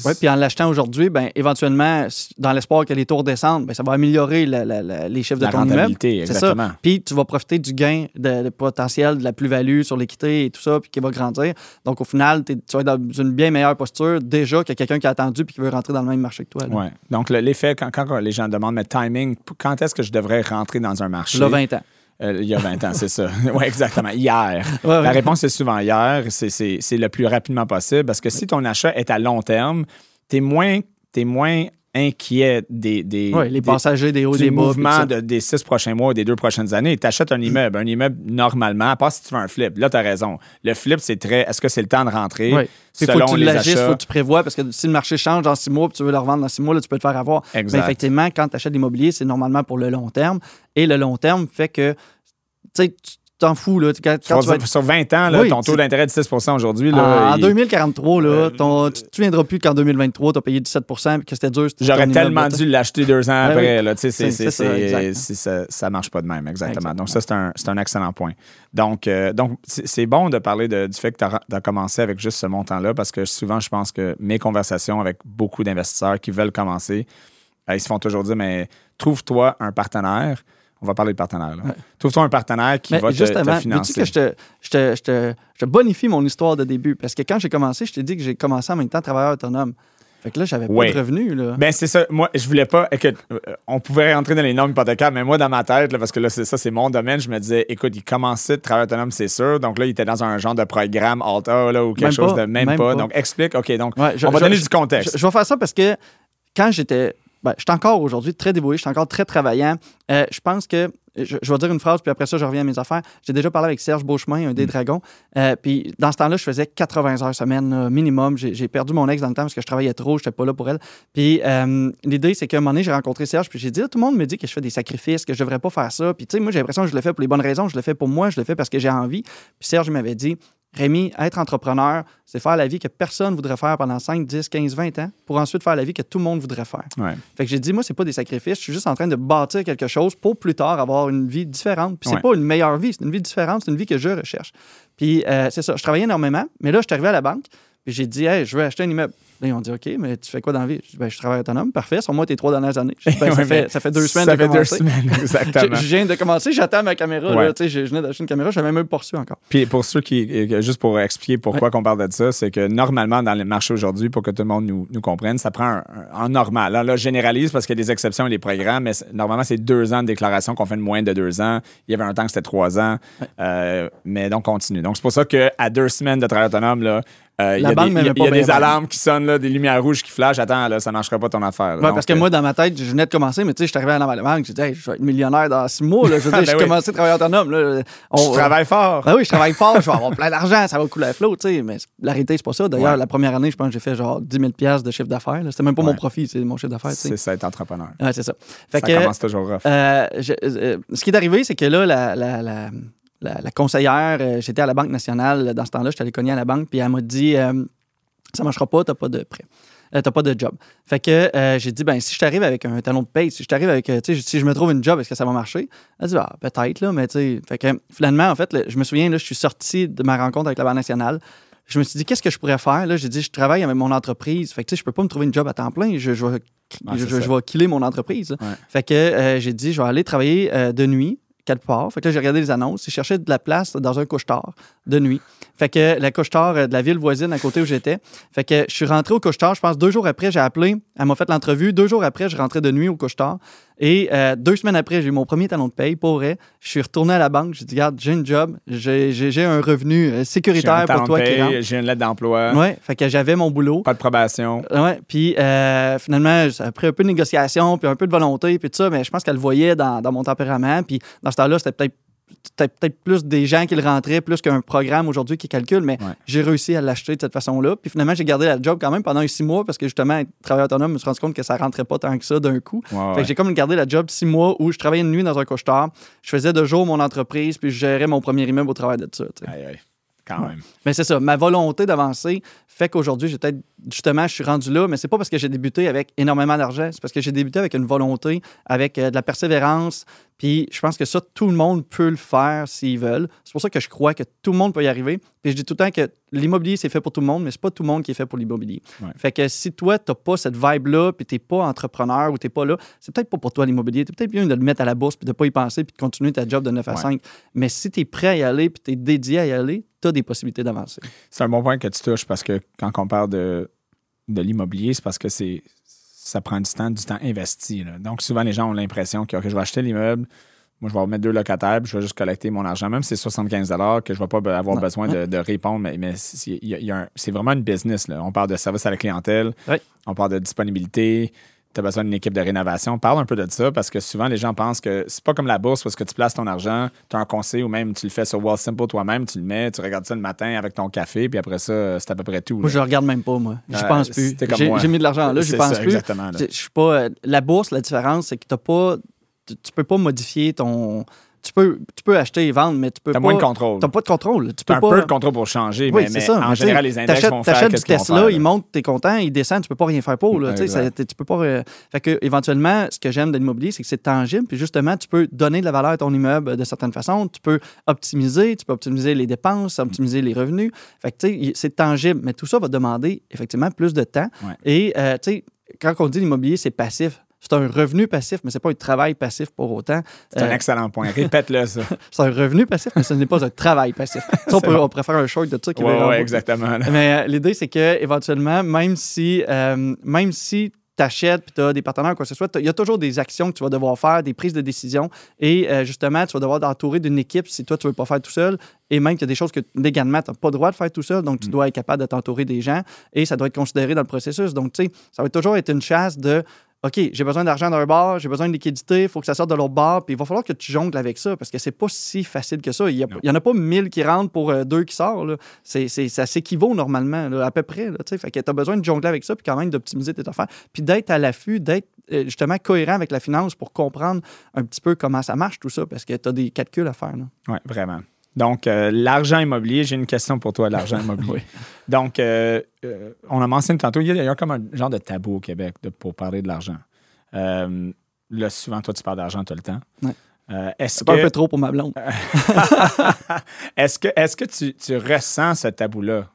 Oui, puis en l'achetant aujourd'hui, ben, éventuellement, dans l'espoir que les taux descendent, ben, ça va améliorer la- la- la- les chiffres de ton immeuble. rentabilité, C'est exactement. ça. Puis tu vas profiter du gain de, de potentiel, de la plus-value sur l'équité et tout ça, puis qui va grandir. Donc au final, tu vas être dans une bien meilleure posture déjà que quelqu'un qui a attendu puis qui veut rentrer dans le même marché que toi. Ouais. Donc, le- l'effet, quand, quand les gens demandent, mais timing, quand est-ce que je devrais rentrer dans un marché? Là, 20 ans. Euh, il y a 20 ans, c'est ça. [LAUGHS] Oui, exactement. Hier. Ouais, ouais. La réponse est souvent hier. C'est- le plus rapidement possible parce que si ton achat est à long terme, tu es moins inquiet des, des, Ouais, les des- passagers des hauts des bas. puis mouvement ça. de- des six prochains mois des deux prochaines années. Tu achètes un immeuble. Un immeuble, normalement, à part si tu veux un flip. Là, tu as raison. Le flip, c'est très. Est-ce que c'est le temps de rentrer? Ouais. Puis faut selon que tu l'agisses, faut que tu prévois, parce que si le marché change dans six mois puis tu veux le revendre dans six mois, là, tu peux te faire avoir. Exact. Mais effectivement, quand tu achètes l'immobilier, c'est normalement pour le long terme. Et le long terme fait que, tu sais, tu t'en fous. Là. Quand, quand Sur, tu vas être- sur 20 ans, là, Oui, ton taux d'intérêt de 6% aujourd'hui, en, là, en il- 2043, là, Euh, ton- tu ne te souviendras plus qu'en 2023, tu as payé 17 puis que c'était dur. J'aurais tellement dû l'acheter deux ans Ouais, après. Là, c'est, ça, ça marche pas de même, exactement. Exactement. Donc, ça, c'est un, excellent point. Donc, euh, donc c'est, bon de parler de- du fait que tu as, commencé avec juste ce montant-là parce que souvent, je pense que mes conversations avec beaucoup d'investisseurs qui veulent commencer, euh, ils se font toujours dire, mais trouve-toi un partenaire. On va parler de partenaire. Ouais. Trouve-toi un partenaire qui Mais va te, juste te veux-tu financer. que je te, je, te, je, te, je te bonifie mon histoire de début? Parce que quand j'ai commencé, je t'ai dit que j'ai commencé en même temps travailleur autonome. Fait que là, j'avais Ouais. pas de revenus. Là. Ben, c'est ça. Moi, je voulais pas. Écoute, euh, on pouvait rentrer dans les normes hypothécaires, mais moi, dans ma tête, là, parce que là, c'est ça, c'est mon domaine, je me disais, écoute, il commençait de travail autonome, c'est sûr. Donc là, il était dans un genre de programme Alta là, ou quelque Même chose pas, de même, même pas. pas. Donc, explique. OK, donc, Ouais, je- on va je- donner je- du contexte. Je vais faire ça parce que quand j'étais. Ben, je suis encore aujourd'hui très débrouillé, je suis encore très travaillant. Euh, je pense que. Je, je vais dire une phrase, puis après ça, je reviens à mes affaires. J'ai déjà parlé avec Serge Beauchemin, un des Mm. dragons. Euh, puis dans ce temps-là, je faisais 80 heures semaine là, minimum. J'ai perdu mon ex dans le temps parce que je travaillais trop, je n'étais pas là pour elle. Puis euh, l'idée, c'est qu'à un moment donné, j'ai rencontré Serge, puis j'ai dit, Ah, tout le monde me dit que je fais des sacrifices, que je devrais pas faire ça. Puis tu sais, moi, j'ai l'impression que je le fais pour les bonnes raisons, je le fais pour moi, je le fais parce que j'ai envie. Puis Serge m'avait dit, Rémi, être entrepreneur, c'est faire la vie que personne voudrait faire pendant 5, 10, 15, 20 ans pour ensuite faire la vie que tout le monde voudrait faire. Ouais. Fait que j'ai dit, moi, c'est pas des sacrifices, je suis juste en train de bâtir quelque chose pour plus tard avoir une vie différente. Puis c'est Ouais. pas une meilleure vie, c'est une vie différente, c'est une vie que je recherche. Puis euh, c'est ça, je travaillais énormément, mais là, je suis arrivé à la banque, puis j'ai dit, hey, je veux acheter un immeuble. Là, ils ont dit, OK, mais tu fais quoi dans la vie? Je dis, ben, je travaille autonome, parfait, sur moi tes trois dernières années. Dis, Ben, [LAUGHS] ça, Ouais, fait, mais ça fait deux semaines Ça de fait deux commencer. semaines, [LAUGHS] Je, exactement. je viens de commencer, j'attends ma caméra. Ouais. Là, tu sais, je, je venais d'acheter une caméra, je n'avais même pas reçu encore. Puis pour ceux qui, euh, juste pour expliquer pourquoi qu'on parle de ça, c'est que normalement, dans les marchés aujourd'hui, pour que tout le monde nous, nous comprenne, ça prend un, un- en normal. Là, là, je généralise parce qu'il y a des exceptions et des programmes, mais normalement, c'est deux ans de déclaration qu'on fait de moins de deux ans. Il y avait un temps que c'était trois ans. Euh, mais donc, continue. Donc, c'est pour ça qu'à deux semaines de travail autonome, là, euh, il y a des, y a- y a alarmes qui sonnent, là, des lumières rouges qui flashent. Attends, là, ça ne marchera pas ton affaire. là. Ouais, Donc, parce que euh, moi, dans ma tête, je venais de commencer, mais tu sais, je suis arrivé à la banque, j'ai dit, hey, je vais être millionnaire dans six mois. Là. Je [LAUGHS] Ben j'ai oui. commencé à travailler autonome. Là. On- je travaille fort. Ben oui, je travaille fort, je vais avoir [LAUGHS] plein d'argent, ça va couler à flot, tu sais. Mais la réalité, c'est pas ça. D'ailleurs, Ouais. la première année, je pense que j'ai fait genre 10 000 piastres de chiffre d'affaires. C'était même pas mon profit, c'est mon chiffre d'affaires, tu sais. C'est ça, être entrepreneur. Ouais, c'est ça. Fait ça que, commence toujours rough. euh, je- ce qui est arrivé, c'est que là, la, la, la, la- la conseillère, euh, j'étais à la Banque nationale dans ce temps-là, j'étais allé cogner à la banque, puis elle m'a dit euh, Ça marchera pas, t'as pas de prêt. euh, t'as pas de job. Fait que euh, j'ai dit, ben si je t'arrive avec un talon de paye, si je t'arrive avec, euh, si je me trouve une job, est-ce que ça va marcher? Elle dit, ah, peut-être, là, mais tu sais. Fait que finalement, en fait, là, je me souviens, là, je suis sorti de ma rencontre avec la Banque nationale. Je me suis dit, qu'est-ce que je pourrais faire? Là, j'ai dit, je travaille avec mon entreprise. Fait que, tu sais, je peux pas me trouver une job à temps plein. Je, je vais, Ouais, je, c'est je- ça. je vais killer mon entreprise. Ouais. Fait que j'ai dit, je vais aller travailler de nuit que j'ai regardé les annonces. J'ai cherché de la place dans un couche-tard de nuit. Fait que la couche-tard euh, de la ville voisine à côté où j'étais. Fait que je suis rentré au couche-tard. Je pense deux jours après, j'ai appelé. Elle m'a fait l'entrevue. Deux jours après, je rentrais de nuit au couche-tard. Et euh, deux semaines après, j'ai eu mon premier talon de paye pour vrai. Je suis retourné à la banque. J'ai dit, regarde, j'ai une job. J'ai un revenu euh, sécuritaire pour toi de qui paye, rentre. J'ai une lettre d'emploi. Ouais, fait que j'avais mon boulot. Pas de probation. Ouais, puis euh, finalement, ça a pris un peu de négociation, puis un peu de volonté, puis tout ça, mais je pense qu'elle le voyait dans, dans mon tempérament. Puis dans ce temps-là, c'était peut-être peut-être plus des gens qui le rentraient, plus qu'un programme aujourd'hui qui calcule, mais Ouais. j'ai réussi à l'acheter de cette façon-là. Puis finalement, j'ai gardé la job quand même pendant six mois parce que justement, être travailleur autonome, je me suis rendu compte que ça rentrait pas tant que ça d'un coup. Ouais, Fait que j'ai comme gardé la job six mois où je travaillais une nuit dans un couche-tard, je faisais de jour mon entreprise, puis je gérais mon premier immeuble au travail de ça. Aïe, aïe. Quand même. Mais c'est ça, ma volonté d'avancer fait qu'aujourd'hui, j'ai peut-être, justement, je suis rendu là, mais c'est pas parce que j'ai débuté avec énormément d'argent, c'est parce que j'ai débuté avec une volonté, avec euh, de la persévérance, puis je pense que ça, tout le monde peut le faire s'ils veulent. C'est pour ça que je crois que tout le monde peut y arriver. Puis je dis tout le temps que l'immobilier, c'est fait pour tout le monde, mais c'est pas tout le monde qui est fait pour l'immobilier. Ouais. Fait que si toi, t'as pas cette vibe-là, puis t'es pas entrepreneur ou t'es pas là, c'est peut-être pas pour toi l'immobilier. T'es peut-être bien de le mettre à la bourse, puis de pas y penser, puis de continuer ta job de 9 à Ouais. 5. Mais si t'es prêt à y aller, puis t'es dédié à y aller, t'as des possibilités d'avancer. C'est un bon point que tu touches parce que quand on parle de, de l'immobilier, c'est parce que c'est ça prend du temps, du temps investi. là. Donc, souvent, les gens ont l'impression que je vais acheter l'immeuble, moi, je vais mettre deux locataires, puis je vais juste collecter mon argent. Même si c'est 75 que je ne vais pas avoir Non. besoin de, [LAUGHS] de répondre, mais, mais c'est vraiment une business. là. On parle de service à la clientèle, on parle de disponibilité. Tu as besoin d'une équipe de rénovation. Parle un peu de ça parce que souvent, les gens pensent que c'est pas comme la bourse parce que tu places ton argent, tu as un conseil ou même tu le fais sur Simple toi-même, tu le mets, tu regardes ça le matin avec ton café, puis après ça, c'est à peu près tout. Moi, je regarde même pas, moi. Je Euh, pense plus. J'ai mis de l'argent là, je pense ça, plus. Exactement. là. Je suis pas. euh, La bourse, la différence, c'est que t'as pas. Tu peux pas modifier ton. Tu peux, tu peux acheter et vendre, mais tu peux T'as pas. moins de contrôle. T'as pas de contrôle. Tu peux un pas. peu de contrôle pour changer, Oui, mais, ça. en général, les index vont faire T'achètes du Tesla, il monte, t'es content, il descend, tu peux pas rien faire pour. Là, ça- tu peux pas. euh, Fait que éventuellement, ce que j'aime de l'immobilier, c'est que c'est tangible. Puis justement, tu peux donner de la valeur à ton immeuble de certaines façons. Tu peux optimiser, tu peux optimiser les dépenses, optimiser les revenus. Fait que tu sais, c'est tangible. Mais tout ça va demander effectivement plus de temps. Ouais. Et euh, tu sais, quand on dit l'immobilier, c'est passif. C'est un revenu passif, mais c'est pas un travail passif pour autant. C'est un excellent point. [LAUGHS] Répète-le, ça. [LAUGHS] c'est un revenu passif, mais ce n'est pas un travail passif. [LAUGHS] Ça, on, peut, on pourrait faire un short de ça Oui, rendre- exactement. là. mais euh, l'idée, c'est que éventuellement, même si, euh, même si tu achètes puis tu as des partenaires, quoi que ce soit, t'as- il y a toujours des actions que tu vas devoir faire, des prises de décision. Et euh, justement, tu vas devoir t'entourer d'une équipe si toi, tu ne veux pas faire tout seul. Et même qu'il y a des choses que légalement, tu n'as pas le droit de faire tout seul. Donc, tu Mm. dois être capable de t'entourer des gens et ça doit être considéré dans le processus. Donc, tu sais, ça va toujours être une chasse de. OK, j'ai besoin d'argent d'un bar, j'ai besoin de liquidité, il faut que ça sorte de l'autre bar, puis il va falloir que tu jongles avec ça parce que c'est pas si facile que ça. Il n'y en a pas 1000 qui rentrent pour euh, deux qui sortent. là. C'est, c'est- ça s'équivaut normalement, là, à peu près. Là, tu sais. fait que tu as besoin de jongler avec ça, puis quand même d'optimiser tes affaires, puis d'être à l'affût, d'être euh, justement cohérent avec la finance pour comprendre un petit peu comment ça marche tout ça, parce que tu as des calculs à faire. Oui, vraiment. Donc, euh, l'argent immobilier, j'ai une question pour toi, l'argent immobilier. [LAUGHS] Oui. Donc, euh, euh, on a mentionné tantôt, il y a d'ailleurs comme un genre de tabou au Québec de- pour parler de l'argent. Là, souvent, toi, tu parles d'argent tout le temps. Est-ce C'est pas un que, peu trop pour ma blonde. [LAUGHS] est-ce que, est-ce que tu, tu ressens ce tabou-là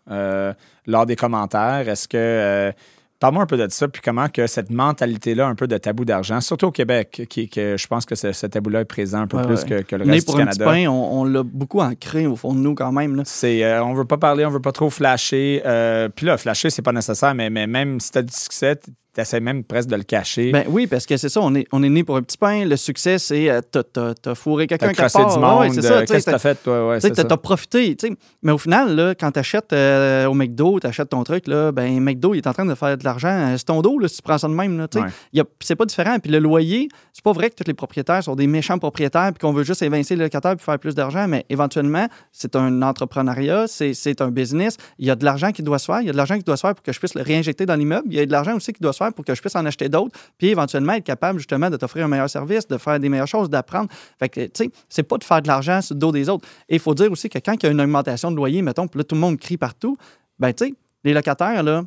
lors des commentaires? Est-ce que. Parle-moi un peu de ça, puis comment que cette mentalité-là, un peu de tabou d'argent, surtout au Québec, qui, que je pense que ce, ce tabou-là est présent un peu Ouais, plus ouais. que, que le Né reste pour du un petit Canada. pain, on, on l'a beaucoup ancré au fond de nous quand même. Là. C'est, euh, on veut pas parler, on veut pas trop flasher. Euh, puis là, flasher, c'est pas nécessaire, mais, mais même si tu as du succès, tu essaies même presque de le cacher. Ben oui, parce que c'est ça, on est, on est né pour un petit pain. Le succès, c'est euh, t'as- t'as t'as fourré quelqu'un quelque part. du monde. ouais, c'est ça, euh, Qu'est-ce que t'as fait, toi? Ouais, t'as profité. Mais au final, là, quand tu achètes au McDo, tu achètes ton truc, là, ben McDo, il est en train de faire de l'argent. Euh, C'est ton dos, là, si tu prends ça de même. Là. Ouais. A- C'est pas différent. Puis le loyer, c'est pas vrai que tous les propriétaires sont des méchants propriétaires puis qu'on veut juste évincer le locataire pour faire plus d'argent. Mais éventuellement, c'est un entrepreneuriat, c'est c'est un business. Il y a de l'argent qui doit se faire. Il y a de l'argent qui doit se faire pour que je puisse le réinjecter dans l'immeuble. Il y a de l'argent aussi qui doit se faire pour que je puisse en acheter d'autres. Puis éventuellement être capable justement de t'offrir un meilleur service, de faire des meilleures choses, d'apprendre. Fait que, tu sais, c'est pas de faire de l'argent sur le dos des autres. Et il faut dire aussi que quand il y a une augmentation de loyer, mettons, puis là, tout le monde crie partout, ben, tu sais, les locataires, là,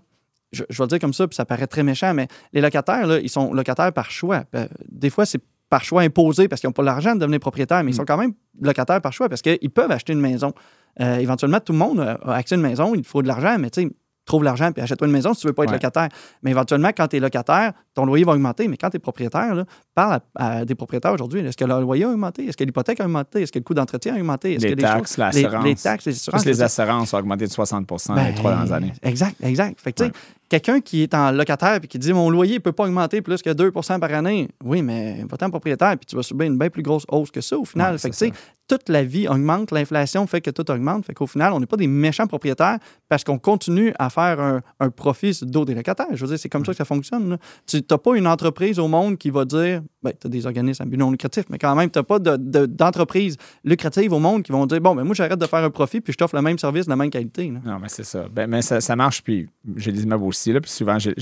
je, je vais le dire comme ça, puis ça paraît très méchant, mais les locataires, là, ils sont locataires par choix. Euh, Des fois, c'est par choix imposé parce qu'ils n'ont pas l'argent de devenir propriétaire, mais ils Mm. sont quand même locataires par choix parce qu'ils peuvent acheter une maison. Euh, éventuellement, tout le monde a a accès à une maison, il faut de l'argent, mais tu sais, trouve l'argent puis achète-toi une maison si tu veux pas être Ouais. locataire. Mais éventuellement, quand tu es locataire, ton loyer va augmenter. Mais quand tu es propriétaire, là, parle à, à des propriétaires aujourd'hui. Est-ce que leur loyer a augmenté? Est-ce que l'hypothèque a augmenté? Est-ce que le coût d'entretien a augmenté? Est-ce Les que taxes, choses- l'assurance. Les, les taxes, les assurances. Plus les assurances ont augmenté de 60% les ben, trois dernières années. Exact, exact. Fait que, tu sais, Ouais. quelqu'un qui est en locataire et qui dit mon loyer ne peut pas augmenter plus que 2% par année, oui, mais va en propriétaire puis tu vas subir une bien plus grosse hausse que ça au final. Ouais, fait que, toute la vie augmente, l'inflation fait que tout augmente. Fait qu'au final, on n'est pas des méchants propriétaires parce qu'on continue à faire un, profit sur le dos des locataires. Je veux dire, c'est comme ça que ça fonctionne. Tu n'as pas une entreprise au monde qui va dire, ben, tu as des organismes non lucratif, mais quand même, tu n'as pas de- de- d'entreprise lucrative au monde qui vont dire, bon, ben, moi, j'arrête de faire un profit puis je t'offre le même service de la même qualité. Non, mais c'est ça. Ben, mais ça, marche, puis j'ai des immeubles aussi, là, puis souvent, j'ai,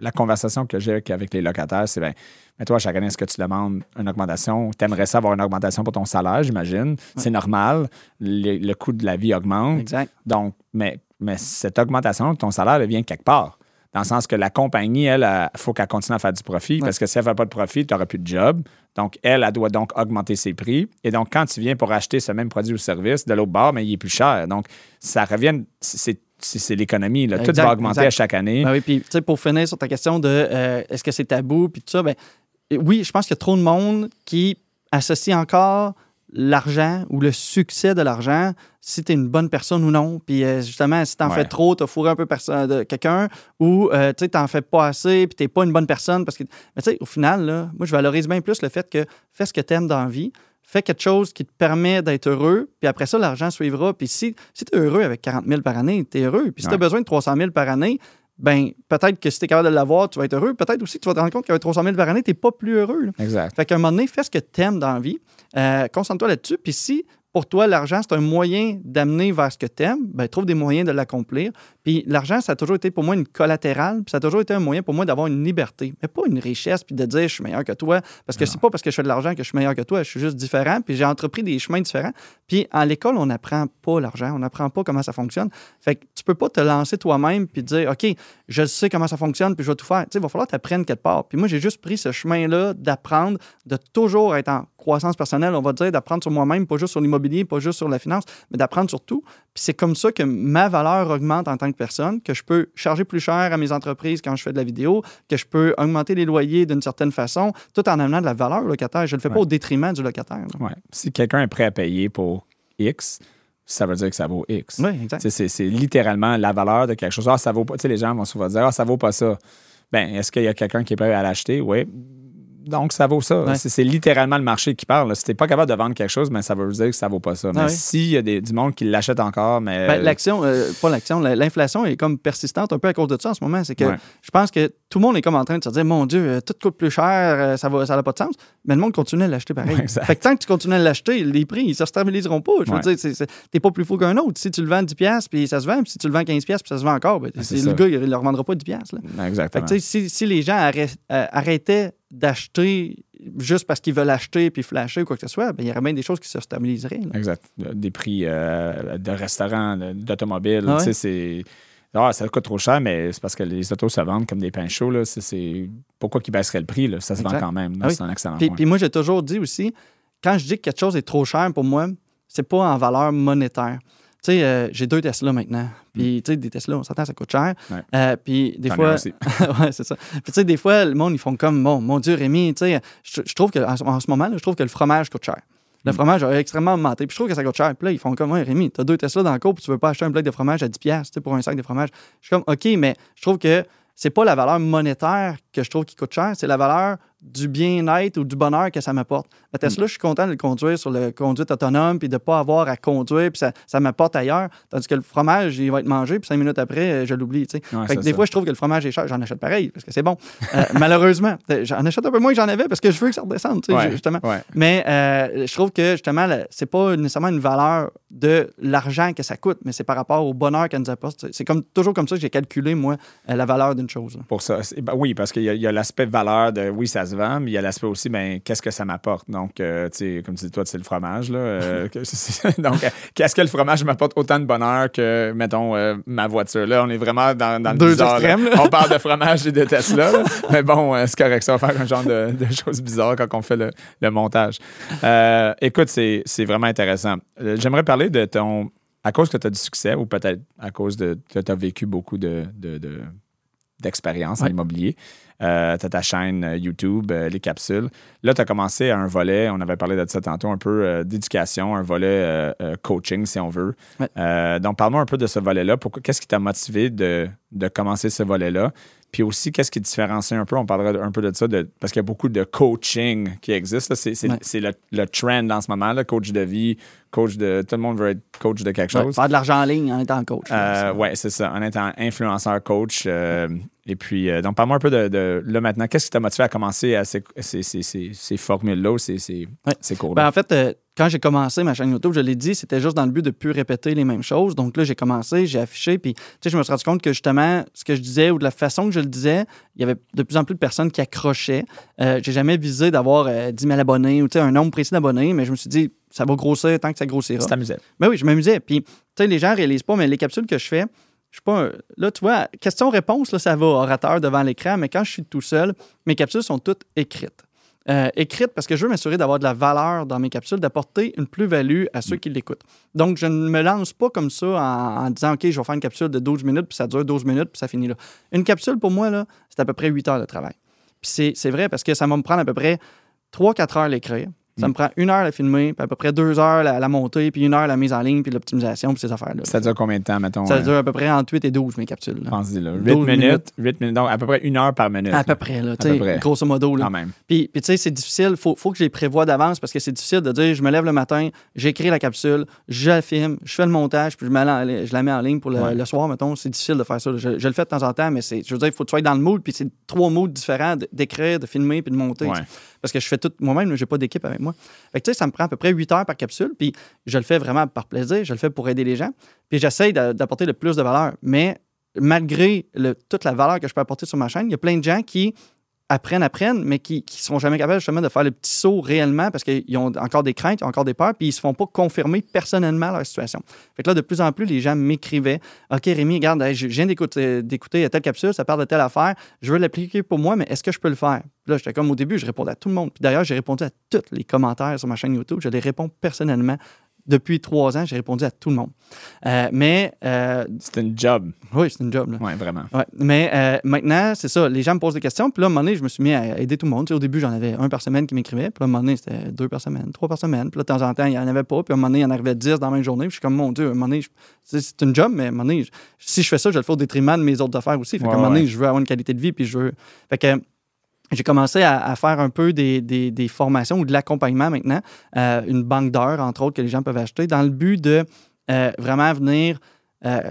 la conversation que j'ai avec, les locataires, c'est ben, mais toi, chaque année, est-ce que tu demandes une augmentation? Tu aimerais ça avoir une augmentation pour ton salaire, j'imagine. C'est normal. Le, le coût de la vie augmente. Exact. Donc, mais, mais cette augmentation de ton salaire, elle vient quelque part. Dans le sens que la compagnie, elle, il faut qu'elle continue à faire du profit parce que si elle ne fait pas de profit, tu n'auras plus de job. Donc, elle, elle doit donc augmenter ses prix. Et donc, quand tu viens pour acheter ce même produit ou service de l'autre bord, mais il est plus cher. Donc, ça revient, c'est, c'est, l'économie. Là. Tout Exact, va augmenter exact. à chaque année. Ben oui, puis pour finir sur ta question de euh, est-ce que c'est tabou, puis tout ça, ben oui, je pense qu'il y a trop de monde qui associe encore l'argent ou le succès de l'argent si tu es une bonne personne ou non. Puis euh, justement, si tu en Ouais. fais trop, tu as fourré un peu de quelqu'un ou euh, tu n'en fais pas assez puis tu pas une bonne personne. parce que Mais tu sais, au final, là, moi, je valorise bien plus le fait que fais ce que tu aimes dans la vie. Fais quelque chose qui te permet d'être heureux, puis après ça, l'argent suivra. Puis si, si tu es heureux avec 40 000 par année, tu es heureux. Puis si tu as Ouais. besoin de 300 000 par année, ben peut-être que si tu es capable de l'avoir, tu vas être heureux. Peut-être aussi que tu vas te rendre compte qu'avec 300 000 par année, tu n'es pas plus heureux. là. Exact. Fait qu'à un moment donné, fais ce que tu aimes dans la vie. Euh, Concentre-toi là-dessus. Puis si pour toi, l'argent, c'est un moyen d'amener vers ce que tu aimes, ben, trouve des moyens de l'accomplir. Puis l'argent, ça a toujours été pour moi une collatérale, puis ça a toujours été un moyen pour moi d'avoir une liberté, mais pas une richesse, puis de dire je suis meilleur que toi. Parce que c'est pas parce que je fais de l'argent que je suis meilleur que toi, je suis juste différent, puis j'ai entrepris des chemins différents. Puis à l'école, on n'apprend pas l'argent, on n'apprend pas comment ça fonctionne. Fait que tu peux pas te lancer toi-même puis dire OK, je sais comment ça fonctionne, puis je vais tout faire. Tu sais, il va falloir que tu apprennes quelque part. Puis moi, j'ai juste pris ce chemin-là d'apprendre, de toujours être en croissance personnelle, on va dire, d'apprendre sur moi-même, pas juste sur l'immobilier, pas juste sur la finance, mais d'apprendre sur tout. Puis c'est comme ça que ma valeur augmente en tant que personne, que je peux charger plus cher à mes entreprises quand je fais de la vidéo, que je peux augmenter les loyers d'une certaine façon, tout en amenant de la valeur au locataire. Je ne le fais pas au détriment du locataire. Ouais. Si quelqu'un est prêt à payer pour X, ça veut dire que ça vaut X. Oui, exact. C'est littéralement la valeur de quelque chose. Ah, ça vaut pas. Tu sais, les gens vont souvent dire Ah, ça vaut pas ça. Ben, est-ce qu'il y a quelqu'un qui est prêt à l'acheter? Oui. Donc, ça vaut ça. Ouais. C'est, littéralement le marché qui parle. Si t'es pas capable de vendre quelque chose, ben, ça veut dire que ça vaut pas ça. Mais Ah s'il y a des, du monde qui l'achète encore, mais. Ben, l'action, euh, pas l'action, la- l'inflation est comme persistante un peu à cause de ça en ce moment. C'est que Ouais. je pense que tout le monde est comme en train de se dire Mon Dieu, euh, tout coûte plus cher, euh, ça n'a ça a pas de sens. Mais le monde continue à l'acheter pareil. Fait que tant que tu continues à l'acheter, les prix, ils ne se stabiliseront pas. Je veux dire, c'est- t'es pas plus fou qu'un autre. Si tu le vends 10$, puis ça se vend, puis si tu le vends 15$, puis ça se vend encore, ben, Ah, le ça. gars, il ne le revendra pas 10$. Là. Fait Exactement. que, tu si, si les gens arrêt- euh, arrêtaient d'acheter juste parce qu'ils veulent acheter puis flasher ou quoi que ce soit, ben, il y aurait bien des choses qui se stabiliseraient. là. Exact. Des prix euh, de restaurants, d'automobiles. Ah ouais? Tu sais, c'est. Ah, ça coûte trop cher, mais c'est parce que les autos se vendent comme des pains chauds. Là. C'est, c'est- Pourquoi qu'ils baisseraient le prix? Là? Ça se vend quand même. Ah oui. C'est un excellent Puis, point. puis moi, j'ai toujours dit aussi, quand je dis que quelque chose est trop cher pour moi, c'est pas en valeur monétaire. Tu sais, euh, j'ai deux Tesla maintenant. Puis, tu sais, des Tesla, on s'entend, ça coûte cher. Ouais. Euh, puis, des fois. [LAUGHS] ouais, c'est ça. Puis, tu sais, des fois, le monde, ils font comme, bon, mon Dieu, Rémi, tu sais, je, je trouve que en, ce- en ce moment, là, je trouve que le fromage coûte cher. Le Mm. fromage a extrêmement augmenté. Puis je trouve que ça coûte cher. Puis là, ils font comme, ouais, Rémi, t'as deux Tesla dans le cours, puis tu veux pas acheter un bloc de fromage à 10$ tu sais, pour un sac de fromage. Je suis comme, OK, mais je trouve que c'est pas la valeur monétaire que je trouve qui coûte cher, c'est la valeur du bien-être ou du bonheur que ça m'apporte. La Tesla, je suis content de le conduire sur le conduite autonome puis de ne pas avoir à conduire puis ça, ça m'apporte ailleurs. Tandis que le fromage, il va être mangé puis cinq minutes après, euh, je l'oublie. Ouais, Fait que des ça. fois, je trouve que le fromage est cher. J'en achète pareil parce que c'est bon. Euh, [LAUGHS] malheureusement, j'en achète un peu moins que j'en avais parce que je veux que ça redescende, Ouais, justement. ouais. Mais euh, je trouve que justement, c'est pas nécessairement une valeur de l'argent que ça coûte, mais c'est par rapport au bonheur qu'elle nous apporte. C'est comme, toujours comme ça que j'ai calculé, moi, euh, la valeur d'une chose. Pour ça. Ben oui, parce qu'il y a, a l'aspect valeur de oui, ça se se vend, mais il y a l'aspect aussi, ben, qu'est-ce que ça m'apporte? Donc, euh, tu sais, comme tu dis, toi, c'est le fromage, là. euh, [LAUGHS] [LAUGHS] donc, euh, qu'est-ce que le fromage m'apporte autant de bonheur que, mettons, euh, ma voiture? Là, on est vraiment dans, dans le Deux bizarre, extrêmes. On parle de [LAUGHS] fromage et de Tesla, là. mais bon, c'est correct, ça va faire un genre de, de choses bizarres quand on fait le, le montage. Écoute, c'est vraiment intéressant. J'aimerais parler de ton... À cause que tu as du succès ou peut-être à cause de que tu as vécu beaucoup de, de- de- d'expérience en Ouais. immobilier. Euh, tu as ta chaîne euh, YouTube, euh, les capsules. Là, tu as commencé à un volet, on avait parlé de ça tantôt, un peu euh, d'éducation, un volet coaching, si on veut. Ouais. Donc, parle-moi un peu de ce volet-là. Pourquoi- Qu'est-ce qui t'a motivé de, de commencer ce volet-là? Puis aussi, qu'est-ce qui différencie un peu? On parlera un peu de ça, de- parce qu'il y a beaucoup de coaching qui existe. C'est, Ouais. le, le trend en ce moment, là, coach de vie, coach de... Tout le monde veut être coach de quelque Ouais, chose. faire de l'argent en ligne en étant coach. Euh, ouais, c'est ça. En étant influenceur, coach. euh, et puis, euh, donc, parle-moi un peu de, de- là maintenant. Qu'est-ce qui t'a motivé à commencer à ces, ces, ces, ces- ces formules-là ces cours-là? Ben, en fait, euh, quand j'ai commencé ma chaîne YouTube, je l'ai dit, c'était juste dans le but de ne plus répéter les mêmes choses. Donc là, j'ai commencé, j'ai affiché, puis tu sais, je me suis rendu compte que justement, ce que je disais ou de la façon que je le disais, il y avait de plus en plus de personnes qui accrochaient. Euh, j'ai jamais visé d'avoir euh, 10 000 abonnés ou tu sais, un nombre précis d'abonnés, mais je me suis dit, ça va grossir tant que ça grossira. tu t'amusais. Ben oui, je m'amusais. Puis, tu sais, les gens réalisent pas, mais les capsules que je fais, je suis pas. un- Là, tu vois, question-réponse, là, ça va orateur devant l'écran, mais quand je suis tout seul, mes capsules sont toutes écrites. Euh, écrites parce que je veux m'assurer d'avoir de la valeur dans mes capsules, d'apporter une plus-value à ceux qui l'écoutent. Donc, je ne me lance pas comme ça en, en disant, OK, je vais faire une capsule de 12 minutes, puis ça dure 12 minutes, puis ça finit là. Une capsule, pour moi, là, c'est à peu près 8 heures de travail. Puis c'est- c'est vrai parce que ça va me prendre à peu près 3-4 heures à l'écrire. Ça me prend une heure à filmer, puis à peu près deux heures la, la monter, puis une heure la mise en ligne, puis l'optimisation, puis ces affaires-là. Ça dure combien de temps, mettons? Ça euh, dure à peu près entre 8 et 12, mes capsules. là. pense-y, là. 8 12 minutes, minutes. 8 minutes. Donc, à peu près une heure par minute. À là, peu près, là, tu sais, grosso modo. Là. Quand même. Puis, puis tu sais, c'est difficile. Il faut, faut que je les prévoie d'avance parce que c'est difficile de dire je me lève le matin, j'écris la capsule, je la filme, je fais le montage, puis je, la, je la mets en ligne pour le, Ouais. le soir, mettons. C'est difficile de faire ça. Je, je le fais de temps en temps, mais c'est, je veux dire, il faut que tu sois dans le mood, puis c'est trois moods différents d'écrire, de filmer, puis de monter. Ouais. Parce que je fais tout moi-même, j'ai pas d'équipe avec moi. Tu sais, ça me prend à peu près 8 heures par capsule, puis je le fais vraiment par plaisir, je le fais pour aider les gens, puis j'essaye d'a- d'apporter le plus de valeur. Mais malgré toute la valeur que je peux apporter sur ma chaîne, il y a plein de gens qui apprennent, apprennent, mais qui ne seront jamais capables justement de faire le petit saut réellement parce qu'ils ont encore des craintes, encore des peurs, puis ils se font pas confirmer personnellement leur situation. Fait que là, de plus en plus, les gens m'écrivaient OK, Rémi, regarde, je viens d'écouter, d'écouter telle capsule, ça parle de telle affaire, je veux l'appliquer pour moi, mais est-ce que je peux le faire? Là, j'étais comme au début, je répondais à tout le monde. Puis d'ailleurs, j'ai répondu à tous les commentaires sur ma chaîne YouTube. Je les réponds personnellement. Depuis trois ans, j'ai répondu à tout le monde. Euh, mais euh, C'est une job. oui, c'est une job. Oui, vraiment. Ouais. Mais euh, maintenant, c'est ça. Les gens me posent des questions. Puis là, à un moment donné, je me suis mis à aider tout le monde. Tu sais, au début, j'en avais un par semaine qui m'écrivait. Puis là, à un moment donné, c'était deux par semaine, trois par semaine. Puis là, de temps en temps, il n'y en avait pas. Puis à un moment donné, il y en arrivait dix dans la même journée. Puis je suis comme, mon Dieu, à un moment donné, je- c'est une job, mais à un moment donné, je- si je fais ça, je le fais au détriment de mes autres affaires aussi. Fait Ouais, qu'à un moment donné, ouais. je veux avoir une qualité de vie. Puis je veux. Fait que. J'ai commencé à, à faire un peu des, des- des formations ou de l'accompagnement maintenant, euh, une banque d'heures, entre autres, que les gens peuvent acheter, dans le but de euh, vraiment venir euh,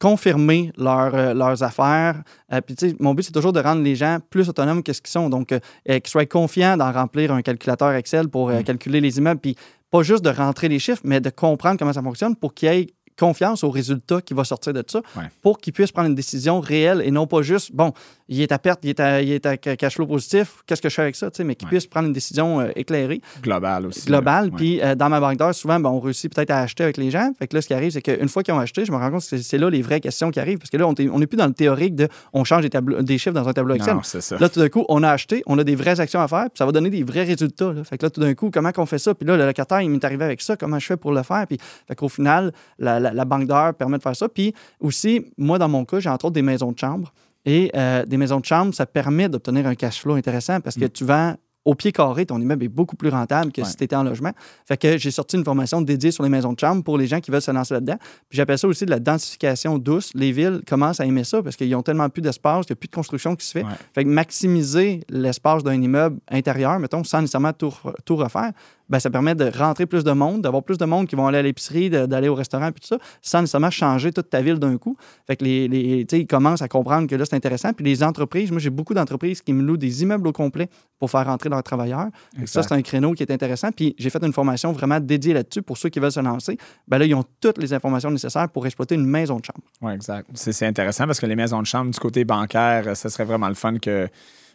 confirmer leur, leurs affaires. Puis, tu sais, mon but, c'est toujours de rendre les gens plus autonomes que ce qu'ils sont. Donc, qu'ils soient confiants d'en remplir un calculateur Excel pour euh, Mm. calculer les immeubles. Puis, pas juste de rentrer les chiffres, mais de comprendre comment ça fonctionne pour qu'ils aient confiance au résultat qui va sortir de ça Ouais. pour qu'ils puissent prendre une décision réelle et non pas juste, bon, il est à perte, il est à, il est à ca- cash flow positif, qu'est-ce que je fais avec ça, tu sais, mais qu'ils Ouais. puissent prendre une décision euh, éclairée Global aussi. global. là. Ouais. Puis euh, dans ma banque d'heures, souvent, ben, on réussit peut-être à acheter avec les gens. Fait que là, ce qui arrive, c'est qu'une fois qu'ils ont acheté, je me rends compte que c'est- là les vraies questions qui arrivent. Parce que là, on n'est plus dans le théorique de on change des, tableaux- des chiffres dans un tableau Excel. Non, c'est ça. Là, tout d'un coup, on a acheté, on a des vraies actions à faire, puis ça va donner des vrais résultats. là. Fait que là, tout d'un coup, comment qu'on fait ça? Puis là, le locataire, il m'est arrivé avec ça, comment je fais pour le faire? Puis, fait qu'au final, la, la- la banque d'heures permet de faire ça. Puis aussi, moi, dans mon cas, j'ai entre autres des maisons de chambre. Et euh, des maisons de chambre, ça permet d'obtenir un cash flow intéressant parce que tu vends au pied carré, ton immeuble est beaucoup plus rentable que Ouais. si tu étais en logement. Fait que j'ai sorti une formation dédiée sur les maisons de chambre pour les gens qui veulent se lancer là-dedans. Puis j'appelle ça aussi de la densification douce. Les villes commencent à aimer ça parce qu'ils ont tellement plus d'espace, il n'y a plus de construction qui se fait. Ouais. Fait que maximiser l'espace d'un immeuble intérieur, mettons, sans nécessairement tout, tout refaire, ben, ça permet de rentrer plus de monde, d'avoir plus de monde qui vont aller à l'épicerie, d'aller au restaurant, puis tout ça, sans nécessairement changer toute ta ville d'un coup. Fait que les, les, tu sais, ils commencent à comprendre que là, c'est intéressant. Puis les entreprises, moi, j'ai beaucoup d'entreprises qui me louent des immeubles au complet pour faire rentrer leurs travailleurs. Ça, c'est un créneau qui est intéressant. Puis j'ai fait une formation vraiment dédiée là-dessus pour ceux qui veulent se lancer. Ben là, ils ont toutes les informations nécessaires pour exploiter une maison de chambre. Oui, exact. C'est intéressant parce que les maisons de chambre, du côté bancaire, ce serait vraiment le fun que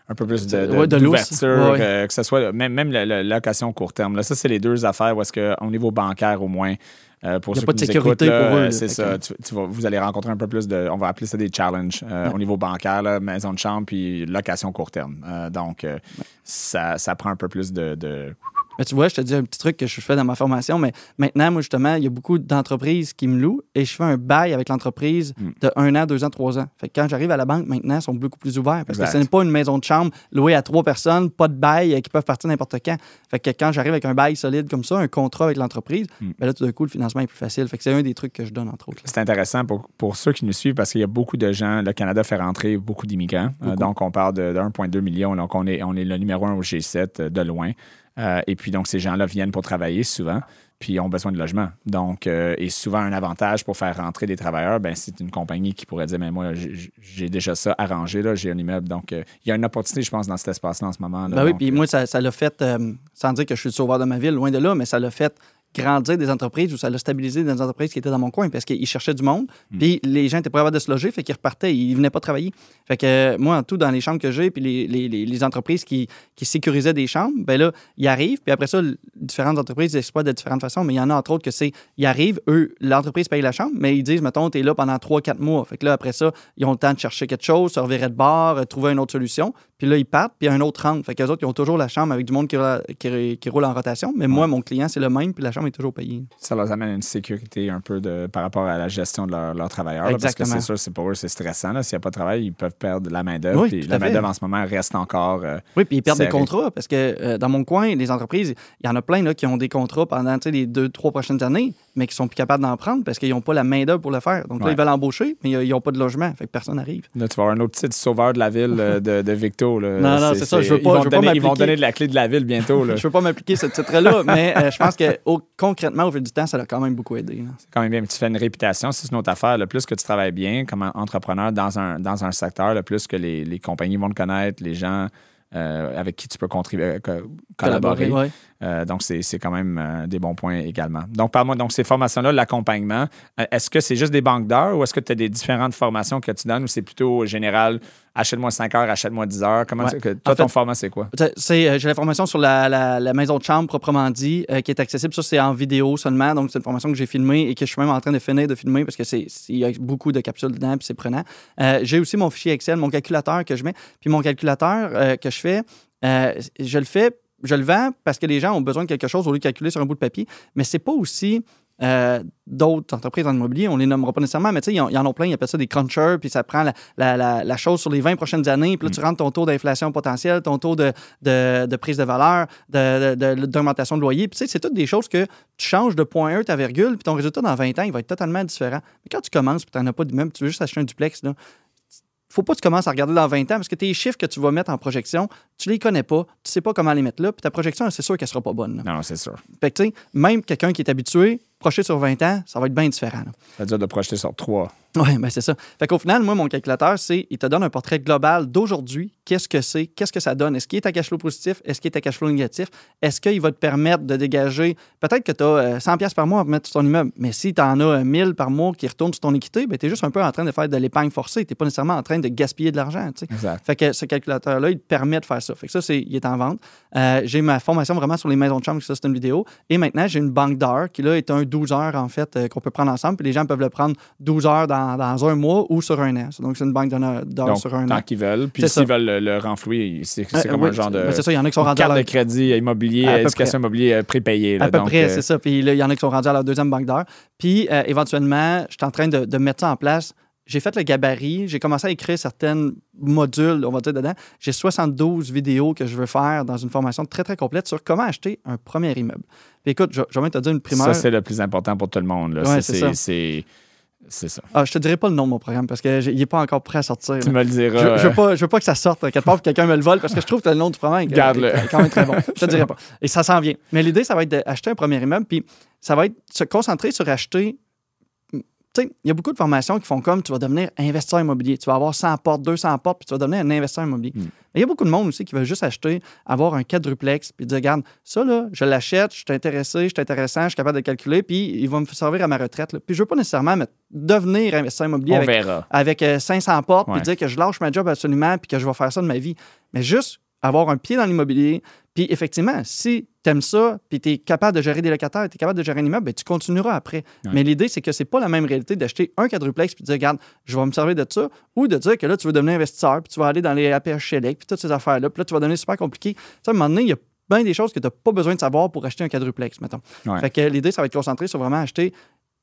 un peu plus de, de- Ouais, de d'ouverture, Ouais. euh, que ce soit même, même la, location court terme. Là, ça, c'est les deux affaires où est-ce qu'au niveau bancaire, au moins, euh, pour Il y a ceux pas qui de nous sécurité écoutent, là, pour eux. C'est ça. Tu, tu vas- vous allez rencontrer un peu plus de, on va appeler ça des challenges euh, Ouais. au niveau bancaire, là, maison de chambre, puis location court terme. Donc, ça, ça prend un peu plus de... de- Mais tu vois, je te dis un petit truc que je fais dans ma formation, mais maintenant, moi, justement, il y a beaucoup d'entreprises qui me louent et je fais un bail avec l'entreprise Mm. de un an, deux ans, trois ans. Fait que quand j'arrive à la banque, maintenant, ils sont beaucoup plus ouverts parce Exact. que ce n'est pas une maison de chambre louée à trois personnes, pas de bail euh, qui peuvent partir n'importe quand. Fait que quand j'arrive avec un bail solide comme ça, un contrat avec l'entreprise, Mm. ben là, tout d'un coup, le financement est plus facile. Fait que c'est un des trucs que je donne, entre autres. C'est intéressant pour, pour ceux qui nous suivent parce qu'il y a beaucoup de gens. Le Canada fait rentrer beaucoup d'immigrants. Euh, donc, on parle de, de 1,2 million. Donc, on est, on est le numéro un au G7 euh, de loin. Euh, et puis, donc, ces gens-là viennent pour travailler souvent, puis ont besoin de logement. Donc, euh, et souvent, un avantage pour faire rentrer des travailleurs, ben, c'est une compagnie qui pourrait dire, mais moi, j'ai déjà ça arrangé, là, j'ai un immeuble. Donc, euh, il y a une opportunité, je pense, dans cet espace-là en ce moment. là. Ben oui, Donc, puis moi, ça ça l'a fait, euh, sans dire que je suis le sauveur de ma ville, loin de là, mais ça l'a fait grandir des entreprises ou ça l'a stabilisé des entreprises qui étaient dans mon coin parce qu'ils cherchaient du monde. Hmm. Puis les gens étaient pas capables de se loger, fait qu'ils repartaient, ils venaient pas travailler. Fait que euh, moi, en tout, dans les chambres que j'ai, puis les, les- entreprises qui, qui sécurisaient des chambres, ben là, ils arrivent, puis après ça, différentes entreprises exploitent de différentes façons, mais il y en a entre autres que c'est, ils arrivent, eux, l'entreprise paye la chambre, mais ils disent, mettons, tu es là pendant 3-4 mois. Fait que là, après ça, ils ont le temps de chercher quelque chose, se revirer de bord, euh, trouver une autre solution. Puis là, ils partent, puis un autre rentre. Fait qu'eux autres, ils ont toujours la chambre avec du monde qui, roule- qui, qui roule en rotation. Mais moi, mon client, c'est le même, puis la chambre est toujours payée. ça leur amène une sécurité un peu de, par rapport à la gestion de leurs leurs travailleurs. là, parce que c'est sûr, c'est pour eux, c'est stressant. S'il n'y a pas de travail, ils peuvent perdre la main-d'œuvre. Oui, la main-d'œuvre, en ce moment, reste encore. euh, Oui, puis ils perdent des contrats parce que euh, dans mon coin, les entreprises, il y en a plein là, qui ont des contrats pendant les deux, trois prochaines années, mais qui sont plus capables d'en prendre parce qu'ils n'ont pas la main-d'œuvre pour le faire. Donc là, Ouais. ils veulent embaucher, mais ils n'ont pas de logement. Fait que personne n'arrive. Là, tu vas avoir un autre titre sauveur de la ville euh, de, de Victo. là. Non, non, c'est ça, je veux ils pas- vont je veux te pas donner- Ils vont donner de la clé de la ville bientôt. là. [LAUGHS] Je ne veux pas m'appliquer ce titre-là, [LAUGHS] mais euh, je pense que au- concrètement, au fil du temps, ça a quand même beaucoup aidé. C'est quand même bien. Tu fais une réputation, c'est une autre affaire. Le plus que tu travailles bien comme entrepreneur dans un, dans un secteur, le plus que les, les compagnies vont te connaître, les gens euh, avec qui tu peux contribuer, co- collaborer. ouais. Euh, donc, c'est quand même euh, des bons points également. Donc, parle-moi, donc ces formations-là, l'accompagnement, euh, est-ce que c'est juste des banques d'heures ou est-ce que tu as des différentes formations que tu donnes ou c'est plutôt général, achète-moi 5 heures, achète-moi 10 heures? Comment Ouais. que, toi, En fait- ton format, c'est quoi? J'ai la formation sur la, la- la maison de chambre proprement dit, euh, qui est accessible. Ça, c'est en vidéo seulement. Donc, c'est une formation que j'ai filmée et que je suis même en train de finir de filmer parce que c'est, il y a beaucoup de capsules dedans puis c'est prenant. J'ai aussi mon fichier Excel, mon calculateur que je mets. Puis mon calculateur que je fais, je le fais, je le vends parce que les gens ont besoin de quelque chose au lieu de calculer sur un bout de papier. Mais c'est pas aussi euh, d'autres entreprises en immobilier, on les nommera pas nécessairement, mais tu sais, ils, en- ils en ont plein, ils appellent ça des crunchers, puis ça prend la, la- la- la chose sur les 20 prochaines années, puis là, tu rentres ton taux d'inflation potentiel, ton taux de, de- de prise de valeur, de- de- de- d'augmentation de, loyer, puis tu sais, c'est toutes des choses que tu changes de point 1 ta virgule, puis ton résultat dans 20 ans, il va être totalement différent. Mais quand tu commences, puis tu n'en as pas d'immeuble, tu veux juste acheter un duplex, là, faut pas que tu commences à regarder dans 20 ans parce que tes chiffres que tu vas mettre en projection, tu les connais pas, tu sais pas comment les mettre là, puis ta projection, c'est sûr qu'elle sera pas bonne. là. Non, c'est sûr. Fait que, tu sais, même quelqu'un qui est habitué, projeter sur 20 ans, ça va être bien différent. Ça veut dire de projeter sur 3. [LAUGHS] Oui, ben c'est ça. Fait qu'au final, moi, mon calculateur, c'est il te donne un portrait global d'aujourd'hui. Qu'est-ce que c'est? Qu'est-ce que ça donne? Est-ce qu'il est à cash flow positif? Est-ce qu'il est à cash flow négatif? Est-ce qu'il va te permettre de dégager? Peut-être que tu as 100$ piastres par mois à mettre sur ton immeuble, mais si tu en as euh, 1000 par mois qui retournent sur ton équité, ben, tu es juste un peu en train de faire de l'épargne forcée. Tu n'es pas nécessairement en train de gaspiller de l'argent. Fait que ce calculateur-là, il te permet de faire ça. Fait que ça, c'est, il est en vente. Euh, j'ai ma formation vraiment sur les maisons de chambre, ça, c'est une vidéo. Et maintenant, j'ai une banque d'heures qui, là, est un 12 heures, en fait, euh, qu'on peut prendre ensemble. Puis les gens peuvent le prendre 12 heures dans, dans un mois ou sur un an. Donc, c'est une banque d'heures sur un tant an. qu'ils veulent. Puis s'ils veulent le, le renflouer, c'est Euh, comme oui, un genre de. c'est ça, il y en a qui sont rendus à carte leur... de crédit immobilier, À éducation immobilier prépayée. là. À peu Donc, près, euh, c'est ça. Puis il y en a qui sont rendus à leur deuxième banque d'heures. Puis euh, éventuellement, je suis en train de, de mettre ça en place. J'ai fait le gabarit, j'ai commencé à écrire certains modules, on va dire, dedans. J'ai 72 vidéos que je veux faire dans une formation très, très complète sur comment acheter un premier immeuble. Puis écoute, je, je vais même te dire une primeur. Ça, c'est le plus important pour tout le monde. Ouais, C'est- c'est ça. Ah, je te dirai pas le nom de mon programme parce qu'il n'est pas encore prêt à sortir. Tu là. me le diras. Je, je veux euh, pas, je veux pas que ça sorte quelque part que quelqu'un me le vole parce que je trouve que le nom du programme est- Garde-le. est quand même très bon. Je te dirai [LAUGHS] pas. Et ça s'en vient. Mais l'idée, ça va être d'acheter un premier immeuble, puis ça va être se concentrer sur acheter. Tu tu sais, il y a beaucoup de formations qui font comme tu vas devenir investisseur immobilier. Tu vas avoir 100 portes, 200 portes, puis tu vas devenir un investisseur immobilier. Mm. Mais il y a beaucoup de monde aussi qui veut juste acheter, avoir un quadruplex, puis dire, regarde, ça, là, je l'achète, je suis intéressé, je suis intéressant, je suis capable de calculer, puis il va me servir à ma retraite. là. Puis je veux pas nécessairement me- devenir investisseur immobilier On avec, verra. avec euh, 500 portes, Ouais. puis dire que je lâche ma job absolument, puis que je vais faire ça de ma vie. Mais juste avoir un pied dans l'immobilier, puis effectivement, si tu aimes ça, puis tu es capable de gérer des locataires, tu es capable de gérer un immeuble, ben, tu continueras après. Ouais. Mais l'idée, c'est que c'est pas la même réalité d'acheter un quadruplex puis de dire, regarde, je vais me servir de ça, ou de dire que là, tu veux devenir investisseur, puis tu vas aller dans les APH Select, puis toutes ces affaires-là, puis là, tu vas devenir super compliqué. Sais, à un moment donné, il y a bien des choses que tu n'as pas besoin de savoir pour acheter un quadruplex, mettons. Ouais. Fait que l'idée, ça va être concentré sur vraiment acheter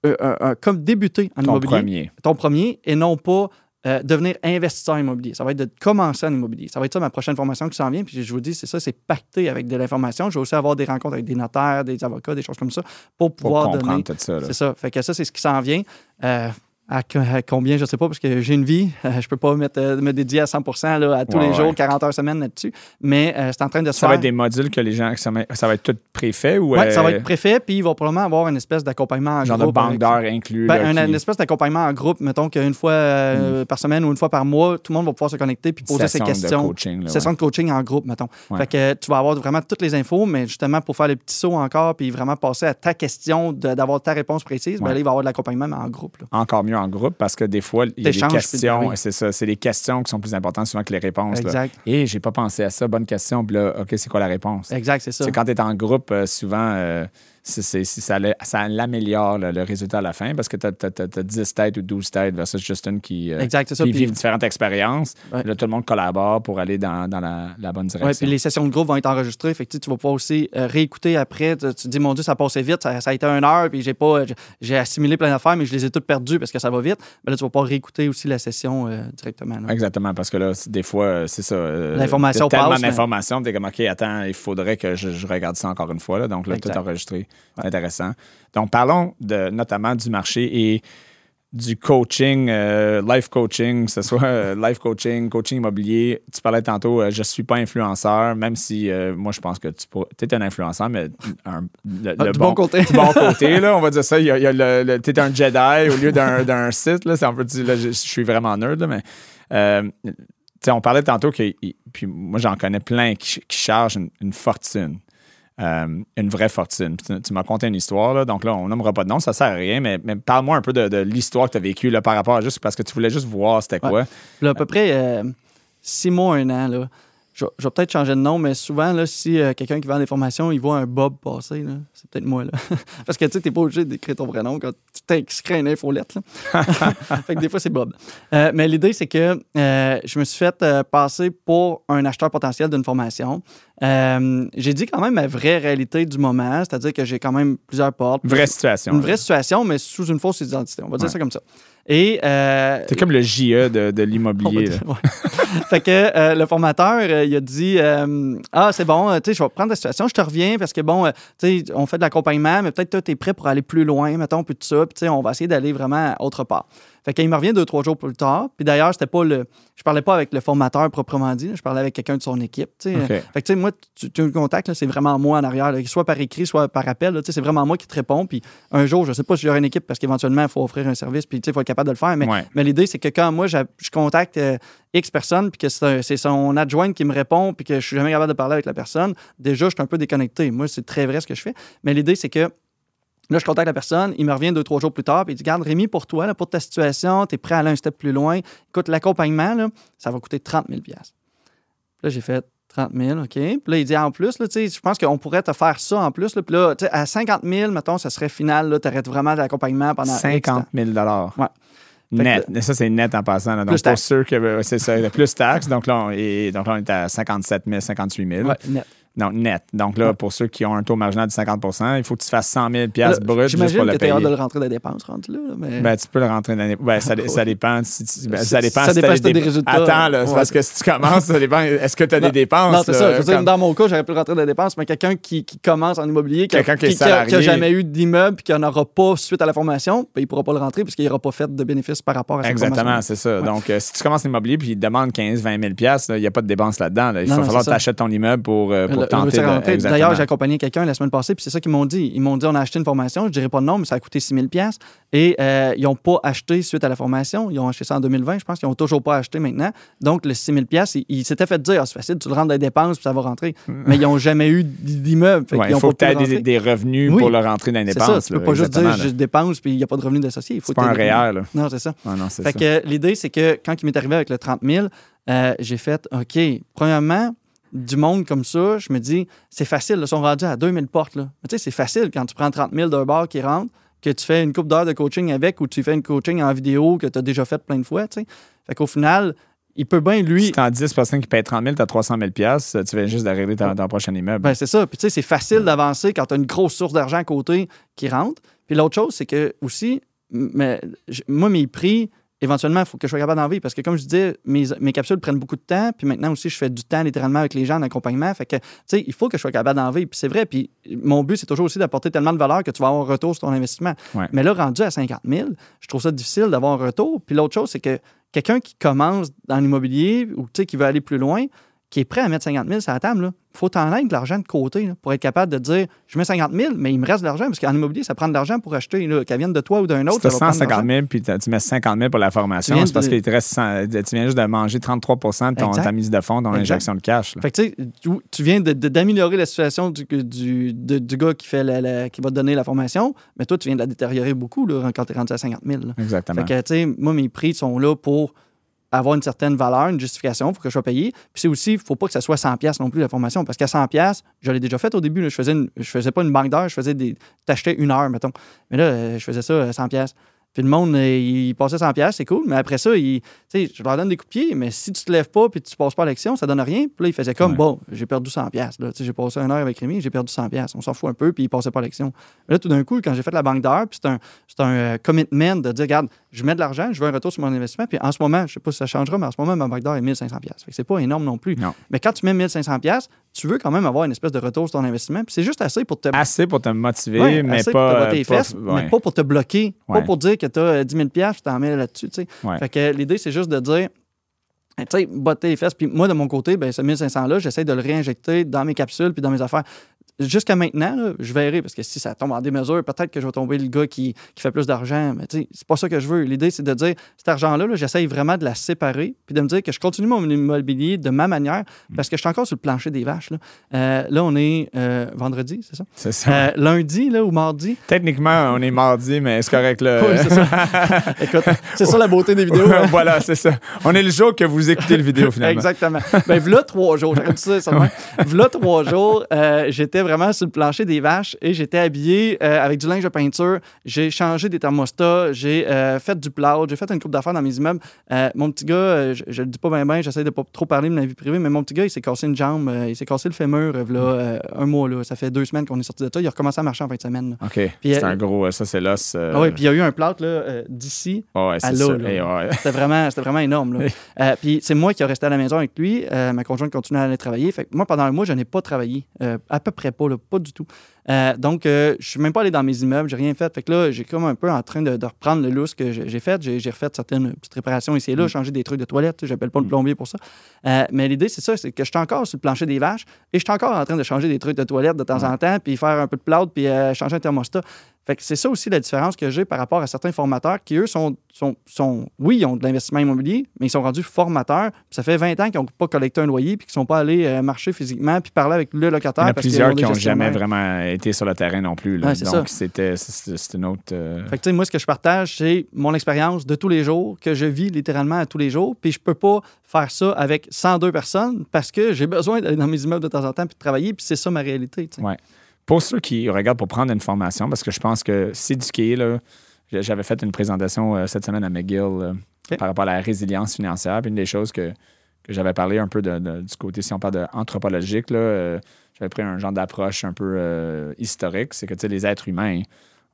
euh, comme débuter en Ton immobilier premier. ton premier et non pas euh, devenir investisseur immobilier. Ça va être de commencer en immobilier. Ça va être ça ma prochaine formation qui s'en vient. Puis je vous dis, c'est ça, c'est pacté avec de l'information. Je vais aussi avoir des rencontres avec des notaires, des avocats, des choses comme ça pour Pour pouvoir comprendre donner. tout ça. C'est ça. Fait que ça, c'est ce qui s'en vient. Euh, à, co- à combien, je sais pas, parce que j'ai une vie. Euh, je peux pas mettre, euh, me dédier à 100 là, à tous Ouais, les jours, ouais. 40 heures semaine là-dessus. Mais euh, c'est en train de se Ça faire. va être des modules que les gens. Ça va être tout préfet ou. Ouais, ça va être préfet, puis il va probablement avoir une espèce d'accompagnement en Genre de groupe. banque avec- d'heures inclus. Ben, là, un- qui- Hmm. une espèce d'accompagnement en groupe, mettons qu'une fois euh, par semaine ou une fois par mois, tout le monde va pouvoir se connecter puis poser ses questions. De coaching, là, Session ouais. de coaching en groupe, mettons. Fait que tu vas avoir vraiment toutes les infos, mais justement pour faire les petits sauts encore puis vraiment passer à ta question, de- d'avoir ta réponse précise, ben là, il va y avoir de l'accompagnement mais en groupe. là. Encore mieux en groupe parce que des fois, il y a des questions. oui. C'est ça. C'est les questions qui sont plus importantes souvent que les réponses. là. Exact. Et j'ai pas pensé à ça. Bonne question. Puis là, OK, c'est quoi la réponse? Exact, c'est ça. C'est quand tu es en groupe, euh, souvent, euh, ça, ça l'améliore le résultat à la fin parce que tu as, 10 têtes ou 12 têtes versus juste une qui, euh, Exact, c'est ça. qui Puis- vivent différentes expériences. Ouais. Là, tout le monde collabore pour aller dans, dans la, la bonne direction. Ouais, puis les sessions de groupe vont être enregistrées. Fait que tu vas pouvoir aussi euh, réécouter après. Tu, tu te dis, mon Dieu, ça passait vite, ça, ça a été une heure, puis j'ai pas, j'ai- assimilé plein d'affaires, mais je les ai toutes perdues parce que ça va vite. Mais là, tu vas pouvoir réécouter aussi la session euh, directement. là. Exactement, parce que là, des fois, c'est ça. L'information t'as tellement passe, mais- d'informations, t'es comme, OK, attends, il faudrait que je, je regarde ça encore une fois. Là. Donc là, Exact. tout enregistré. C'est intéressant. Donc, parlons de, notamment du marché et du coaching, euh, life coaching, que ce soit euh, life coaching, coaching immobilier. Tu parlais tantôt, euh, je ne suis pas influenceur, même si moi, je pense que tu es un influenceur, mais un- le, Ah, le du bon côté. du bon côté, là, on va dire ça. Il y a, il y a le, le- t'es un Jedi au lieu d'un, d'un Sith, là. C'est un peu, là, je, je suis vraiment nerd, là, mais tu on parlait tantôt que, puis moi, j'en connais plein qui, qui chargent une, une fortune. Euh, une vraie fortune. Tu, tu m'as conté une histoire, là, donc là, on nommera pas de nom, ça sert à rien, mais, mais parle-moi un peu de, de l'histoire que tu as vécue là, par rapport à juste parce que tu voulais juste voir c'était quoi. Là, à peu près euh, six mois, un an, là, je, je vais peut-être changer de nom, mais souvent, là, si euh, quelqu'un qui vend des formations, il voit un Bob passer, là, c'est peut-être moi. Là. [LAUGHS] Parce que tu n'es pas obligé d'écrire ton vrai nom quand tu t'inscris une infolette. [LAUGHS] Fait que des fois, c'est Bob. Euh, mais l'idée, c'est que euh, je me suis fait passer pour un acheteur potentiel d'une formation. Euh, j'ai dit quand même ma vraie réalité du moment, c'est-à-dire que j'ai quand même plusieurs portes. Vraie situation. Une vraie situation, mais sous une fausse identité. On va dire Ouais. ça comme ça. Et euh, T'es comme le JE de, de [LAUGHS] l'immobilier. Ouais. fait que euh, le formateur, euh, il a dit euh, Ah, c'est bon, euh, tu sais, je vais prendre la situation, je te reviens parce que bon, euh, tu sais, on fait de l'accompagnement, mais peut-être toi, tu es prêt pour aller plus loin, mettons, puis tout ça, puis tu sais, on va essayer d'aller vraiment autre part. Fait qu'il me revient deux, trois jours plus tard. Puis d'ailleurs, c'était pas le. Je parlais pas avec le formateur proprement dit, je parlais avec quelqu'un de son équipe. Fait que, tu sais, moi, tu, tu me contactes, c'est vraiment moi en arrière, là, soit par écrit, soit par appel. c'est vraiment moi qui te réponds. Puis un jour, je sais pas si j'aurai une équipe parce qu'éventuellement, il faut offrir un service, puis tu sais, il faut être capable de le faire. Mais, Ouais. mais l'idée, c'est que quand moi, je contacte euh, X personnes, puis que c'est son adjointe qui me répond, puis que je suis jamais capable de parler avec la personne, déjà, je suis un peu déconnecté. Moi, c'est très vrai ce que je fais. Mais l'idée, c'est que Là, je contacte la personne, il me revient deux, trois jours plus tard, puis il dit Garde, Rémi, pour toi, là, pour ta situation, tu es prêt à aller un step plus loin. Écoute, l'accompagnement, ça va coûter 30 000 Puis Là, j'ai fait 30 000, OK. Puis là, il dit En plus, là, tu sais, je pense qu'on pourrait te faire ça en plus. Là. Puis là, à 50 000, mettons, ça serait final, tu arrêtes vraiment de l'accompagnement pendant X temps. 50 000 Ouais. Net. que- ça, c'est net en passant. là. Donc, pour ceux que c'est ça, plus taxes. Donc là, on est, donc là, on est à 57 000, 58 000. Ouais, net. Donc, net. Donc là, pour ceux qui ont un taux marginal de 50% il faut que tu fasses 100 000 Là, brut juste J'imagine pour que le tu hâte de payer. le rentrer dans les dépenses, rendu là. là, mais... Ben, tu peux le rentrer dans les... ben, ça, [LAUGHS] ça dépend. Si tu- ben, Ça- dépend ça si dépend si t'as des résultats. Attends, là, Ouais. parce que si tu commences, ça dépend. Est-ce que tu as des Non, dépenses? non, c'est ça. Je veux dire, comme- dans mon cas, j'aurais pu rentrer dans les dépenses, mais quelqu'un qui, qui commence en immobilier, qui, Quelqu'un qui jamais eu d'immeuble puis qui n'en aura pas suite à la formation, ben, il ne pourra pas le rentrer parce qu'il n'aura pas fait de bénéfices par rapport à sa Exactement, c'est ça. Ouais. Donc, euh, si tu commences l'immobilier puis il te demande 15 20 000 il n'y a pas de dépenses là-dedans. là. Il Non, va non, falloir que tu achètes ton immeuble pour, euh, pour tenter de-. D'ailleurs, j'ai accompagné quelqu'un la semaine passée, puis c'est ça qu'ils m'ont dit. Ils m'ont dit on a acheté une formation, je dirais pas de nom, mais ça a coûté 6 000 et euh, ils n'ont pas acheté suite à la formation. Ils ont acheté ça en 2020, je pense. Ils n'ont toujours pas acheté maintenant. Donc, le 6 000 ils ils s'étaient fait dire ah, c'est facile, tu le rentres dans les dépenses, puis ça va rentrer. Mais ils n'ont jamais eu d'immeuble. Ouais, qu'ils il ont faut que tu aies des, revenus Oui. pour le rentrer dans les C'est ça, dépenses. tu peux là, pas juste dire je dépense puis il n'y a pas de revenus d'associé. C'est pas un REER. Non, c'est ça. Fait que l'idée, c'est que quand il m'est arrivé avec le 30 000, euh, j'ai fait OK, premièrement, du monde comme ça, je me dis, c'est facile, ils sont rendus à 2000 portes. Là. Mais tu sais, c'est facile quand tu prends 30 000 d'un bar qui rentre, que tu fais une coupe d'heures de coaching avec ou tu fais une coaching en vidéo que tu as déjà fait plein de fois. tu sais. Fait qu'au final, il peut bien, lui. Si t'en as 10 personnes qui payent 30 000, tu as 300 000 piastres, tu viens juste d'arriver dans ton prochain immeuble. Ben, c'est ça. Puis, tu sais, c'est facile d'avancer quand tu as une grosse source d'argent à côté qui rentre. Puis, l'autre chose, c'est que aussi, mais, moi, mes prix, éventuellement, il faut que je sois capable d'en vivre parce que, comme je disais, mes, mes capsules prennent beaucoup de temps. Puis maintenant aussi, je fais du temps littéralement avec les gens en accompagnement. Fait que, tu sais, il faut que je sois capable d'en vivre. Puis, c'est vrai. Puis, mon but, c'est toujours aussi d'apporter tellement de valeur que tu vas avoir un retour sur ton investissement. Ouais. Mais là, rendu à 50 000, je trouve ça difficile d'avoir un retour. Puis, l'autre chose, c'est que quelqu'un qui commence dans l'immobilier ou, tu sais, qui veut aller plus loin, qui est prêt à mettre 50 000 sur la table, il faut t'en de l'argent de côté là, pour être capable de dire je mets 50 000, mais il me reste de l'argent parce qu'en immobilier, ça prend de l'argent pour acheter. Qu'elle vienne de toi ou d'un autre. Tu as ça va prendre de 150 l'argent. 000 puis tu mets 50 000 pour la formation, c'est parce qu'il te reste 100 tu viens juste de manger 33% de ton, ta mise de fonds, ton Exact. injection de cash. là. Fait que tu tu, viens d'améliorer la situation du, du, de- du gars qui, fait la- la- qui va te donner la formation, mais toi, tu viens de la détériorer beaucoup là, quand tu es rendu à 50 000. là. Exactement. Fait que, moi, mes prix sont là pour avoir une certaine valeur, une justification, il faut que je sois payé. Puis c'est aussi, il ne faut pas que ça soit 100$ piastres non plus la formation, parce qu'à 100$, piastres, je l'ai déjà fait au début, je faisais faisais pas une banque d'heures, je faisais des. T'achetais une heure, mettons. Mais là, euh, je faisais ça euh, 100$. piastres. Puis le monde, euh, il passait 100$, piastres, c'est cool, mais après ça, il, je leur donne des coups de pied, mais si tu te lèves pas puis tu passes pas à l'action, ça donne rien. Puis là, il faisait comme, Ouais. bon, j'ai perdu 100$. piastres, là. Tu sais, J'ai passé une heure avec Rémi, j'ai perdu 100$. piastres. On s'en fout un peu, puis il passait pas à l'action. Là, tout d'un coup, quand j'ai fait la banque d'heures, puis c'est un, c'est un euh, commitment de dire, regarde, je mets de l'argent, je veux un retour sur mon investissement, puis en ce moment, je sais pas si ça changera, mais en ce moment, ma banque d'heure est 1500$. piastres. Fait que c'est pas énorme non plus. Non. Mais quand tu mets 1500$, piastres, tu veux quand même avoir une espèce de retour sur ton investissement, puis c'est juste assez pour te Assez pour te motiver, Ouais, mais assez pour te pas. pas- fesses, ouais. mais pas pour te bloquer. Pas pour dire que tu as 10 000 piastres, tu t'en mets là-dessus. tu sais. Fait que l'idée, c'est juste de dire, tu sais, botter les fesses. Puis moi, de mon côté, ben, ce 1500-là, j'essaie de le réinjecter dans mes capsules puis dans mes affaires. Jusqu'à maintenant, là, je verrai, parce que si ça tombe en démesure, peut-être que je vais tomber le gars qui, qui fait plus d'argent. Mais tu sais, c'est pas ça que je veux. L'idée, c'est de dire, cet argent-là, là, j'essaye vraiment de la séparer, puis de me dire que je continue mon immobilier de ma manière, parce que je suis encore sur le plancher des vaches. Là, Euh, là on est euh, vendredi, c'est ça? C'est ça. Euh, lundi, là, ou mardi? Techniquement, on est mardi, mais c'est correct. Là. Oui, c'est ça. [LAUGHS] Écoute, c'est ça la beauté des vidéos. hein. voilà, c'est ça. On est le jour que vous écoutez le vidéo, finalement. [LAUGHS] Exactement. Ben, v'là trois jours. J'aurais dit ça, ça. V'là trois jours, euh, j'étais vraiment sur le plancher des vaches et j'étais habillé euh, avec du linge de peinture. J'ai changé des thermostats, j'ai euh, fait du plow, j'ai fait une coupe d'affaires dans mes immeubles. Mon petit gars, je, je le dis pas bien, bien, j'essaie de pas trop parler de ma vie privée, mais mon petit gars, il s'est cassé une jambe, il s'est cassé le fémur, v'là, euh, un mois, là. Ça fait deux semaines qu'on est sorti de ça. Il a recommencé à marcher en fin de semaine. là. OK. Puis, c'est un gros. Ça, c'est l'os. Ah oui, puis il y a eu un plâtre là, d'ici ouais, c'est à là, là. Eh, ouais. C'était vraiment, vraiment énorme. là. [LAUGHS] Euh, c'est moi qui ai resté à la maison avec lui. Euh, ma conjointe continuait à aller travailler. Fait que moi, pendant un mois, je n'ai pas travaillé. Euh, à peu près pas, pas du tout. Euh, donc, euh, je suis même pas allé dans mes immeubles, j'ai rien fait. Fait que là, j'ai comme un peu en train de, de reprendre le lousse que j'ai fait. J'ai refait certaines petites réparations ici et là, changé des trucs de toilette. J'appelle pas le plombier pour ça. Euh, mais l'idée, c'est ça, c'est que je suis encore sur le plancher des vaches et je suis encore en train de changer des trucs de toilette de temps en temps, puis faire un peu de plâtre, puis euh, changer un thermostat. Fait que c'est ça aussi la différence que j'ai par rapport à certains formateurs qui, eux, sont, sont, sont oui, ils ont de l'investissement immobilier, mais ils sont rendus formateurs. Ça fait 20 ans qu'ils n'ont pas collecté un loyer, puis qu'ils ne sont pas allés marcher physiquement, puis parler avec le locataire. Il y en a plusieurs qui n'ont jamais vraiment été sur le terrain non plus. là. Ouais, Donc, c'était une autre. euh, Fait que, moi, ce que je partage, c'est mon expérience de tous les jours, que je vis littéralement à tous les jours. Puis je peux pas faire ça avec 102 personnes parce que j'ai besoin d'aller dans mes immeubles de temps en temps puis de travailler. Puis c'est ça ma réalité. Ouais. Pour ceux qui regardent pour prendre une formation, parce que je pense que s'éduquer, j'avais fait une présentation euh, cette semaine à McGill euh, par rapport à la résilience financière. Puis une des choses que, que j'avais parlé un peu de- de- du côté, si on parle de anthropologique, là, j'avais pris un genre d'approche un peu euh, historique. C'est que tu sais, les êtres humains,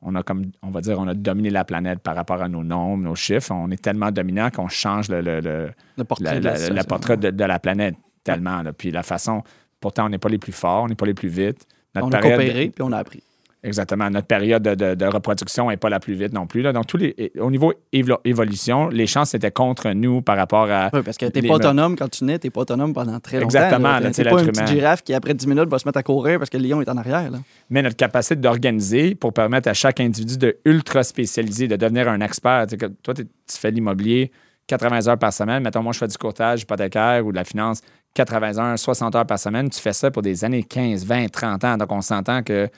on a comme, on va dire, on a dominé la planète par rapport à nos nombres, nos chiffres. On est tellement dominant qu'on change le- le- le, Le portrait. la, de la- portrait de, de la planète tellement. là. Puis la façon, pourtant, on n'est pas les plus forts, on n'est pas les plus vite. Notre On a coopéré puis on a appris. Exactement. Notre période de, de- de reproduction n'est pas la plus vite non plus. Là. Donc, tous les, au niveau évo- évolution, les chances étaient contre nous par rapport à. Oui, parce que t'es les pas me- autonome quand tu nais, t'es pas autonome pendant très longtemps. Exactement, tu pas une petite girafe qui, après 10 minutes, va se mettre à courir parce que le lion est en arrière. Là. Mais notre capacité d'organiser pour permettre à chaque individu de ultra spécialiser, de devenir un expert. Tu que toi, tu fais l'immobilier 80 heures par semaine. Mettons, moi, je fais du courtage hypothécaire ou de la finance 80 heures, 60 heures par semaine. Tu fais ça pour des années 15, 20, 30 ans. Donc, on s'entend que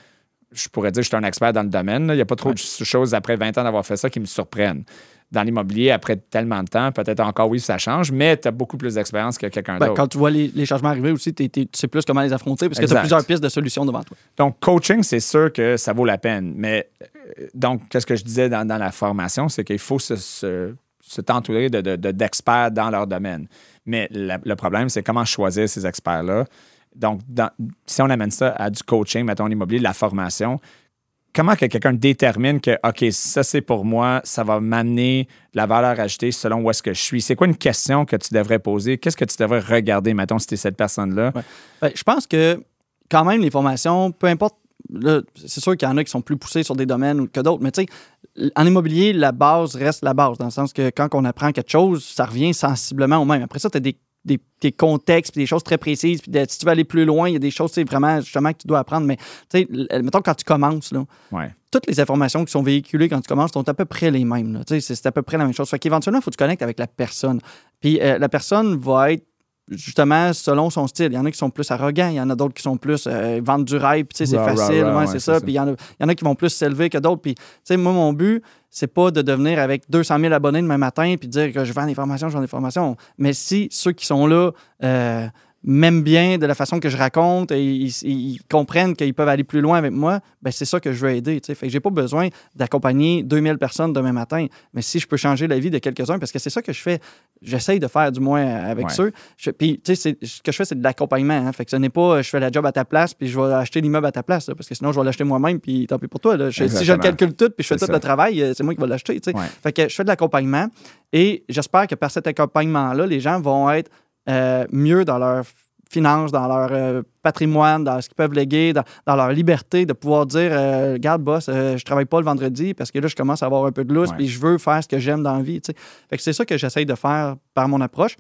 je pourrais dire que je suis un expert dans le domaine. là. Il n'y a pas trop de choses après 20 ans d'avoir fait ça qui me surprennent. Dans l'immobilier, après tellement de temps, peut-être encore oui, ça change, mais tu as beaucoup plus d'expérience que quelqu'un Ben, d'autre. quand tu vois les, les changements arriver aussi, tu sais plus comment les affronter parce que tu as plusieurs pistes de solutions devant toi. Donc, coaching, c'est sûr que ça vaut la peine. Mais euh, donc, qu'est-ce que je disais dans, dans la formation, c'est qu'il faut se, se, se t'entourer de, de- de- d'experts dans leur domaine. Mais la- le problème, c'est comment choisir ces experts-là. Donc, si on amène ça à du coaching, mettons l'immobilier, de la formation, comment que quelqu'un détermine que, OK, ça c'est pour moi, ça va m'amener la valeur ajoutée selon où est-ce que je suis? C'est quoi une question que tu devrais poser? Qu'est-ce que tu devrais regarder, mettons, si tu es cette personne-là? Ben, je pense que quand même, les formations, peu importe, c'est sûr qu'il y en a qui sont plus poussés sur des domaines que d'autres, mais tu sais, en immobilier, la base reste la base, dans le sens que quand on apprend quelque chose, ça revient sensiblement au même. Après ça, tu as des, des, des contextes, puis des choses très précises, puis de- si tu veux aller plus loin, il y a des choses, sais, vraiment, justement, que tu dois apprendre, mais tu sais, mettons quand tu commences, là, Ouais. toutes les informations qui sont véhiculées quand tu commences sont à peu près les mêmes. C'est c'est à peu près la même chose. Fait qu'éventuellement, il faut que tu connectes avec la personne. Puis euh, la personne va être justement selon son style. Il y en a qui sont plus arrogants, il y en a d'autres qui sont plus euh, vendent du rêve, puis tu sais, c'est facile, ouais, c'est ça. Puis il y, en a, il y en a qui vont plus s'élever que d'autres. Puis, tu sais, moi, mon but, c'est pas de devenir avec 200 000 abonnés demain matin puis dire que je vends des formations, je vends des formations. Mais si ceux qui sont là euh, m'aiment bien de la façon que je raconte et ils, ils comprennent qu'ils peuvent aller plus loin avec moi, ben c'est ça que je veux aider. tu sais. Fait que j'ai pas besoin d'accompagner 2000 personnes demain matin. Mais si je peux changer la vie de quelques-uns, parce que c'est ça que je fais, j'essaye de faire du moins avec Ouais. ceux. Puis, tu sais, ce que je fais, c'est de l'accompagnement. hein. Fait que ce n'est pas euh, je fais la job à ta place puis je vais acheter l'immeuble à ta place, là, parce que sinon, je vais l'acheter moi-même puis tant pis pour toi. là. Je- si je le calcule tout puis je fais tout ça. le travail, euh, c'est moi qui vais l'acheter. Ouais. Fait que je fais de l'accompagnement et j'espère que par cet accompagnement-là, les gens vont être euh, mieux dans leur finances, dans leur euh, patrimoine, dans ce qu'ils peuvent léguer, dans, dans leur liberté de pouvoir dire euh, Regarde, boss, euh, je travaille pas le vendredi parce que là, je commence à avoir un peu de lousse puis je veux faire ce que j'aime dans la vie. Fait que c'est ça que j'essaye de faire par mon approche.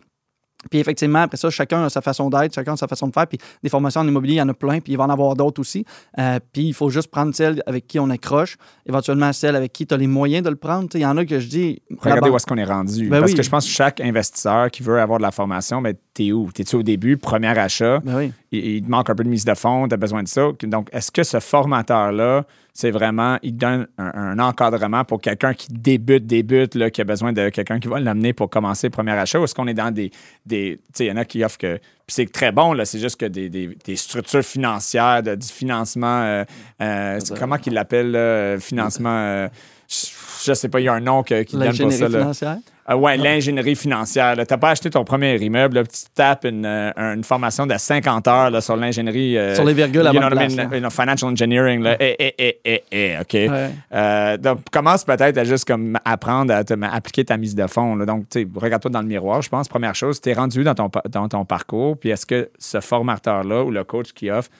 Puis effectivement, après ça, chacun a sa façon d'être, chacun a sa façon de faire. Puis des formations en immobilier, il y en a plein, puis il va en avoir d'autres aussi. Euh, puis il faut juste prendre celle avec qui on accroche, éventuellement celle avec qui tu as les moyens de le prendre. Il y en a que je dis. Regardez où est-ce qu'on est rendu. Ben Parce oui. que je pense que chaque investisseur qui veut avoir de la formation, ben, t'es où? T'es-tu au début, premier achat? Ben oui. Il, il te manque un peu de mise de fonds, tu as besoin de ça. Donc, est-ce que ce formateur-là, c'est vraiment, il donne un, un encadrement pour quelqu'un qui débute, débute, là, qui a besoin de quelqu'un qui va l'amener pour commencer le premier achat? Ou est-ce qu'on est dans des. des tu sais, il y en a qui offrent que. Puis c'est très bon, là, c'est juste que des, des- des structures financières, de- du financement. euh, euh, c'est- comment qu'ils l'appellent, financement. Euh, je, sais pas, il y a un nom que- qui donne pour ça. là. financière? Ah ouais, l'ingénierie financière. Tu n'as pas acheté ton premier immeuble, là, tu tapes une, euh, une formation de 50 heures là, sur l'ingénierie. euh, Sur les virgules à you know place, financial engineering. Là. Eh, eh, eh, eh, eh, OK. Ouais. Euh, donc, commence peut-être à juste comme apprendre à, te- à appliquer ta mise de fond. là. Donc, regarde-toi dans le miroir, je pense. Première chose, tu es rendu dans ton, dans ton parcours, puis est-ce que ce formateur-là ou le coach qui offre,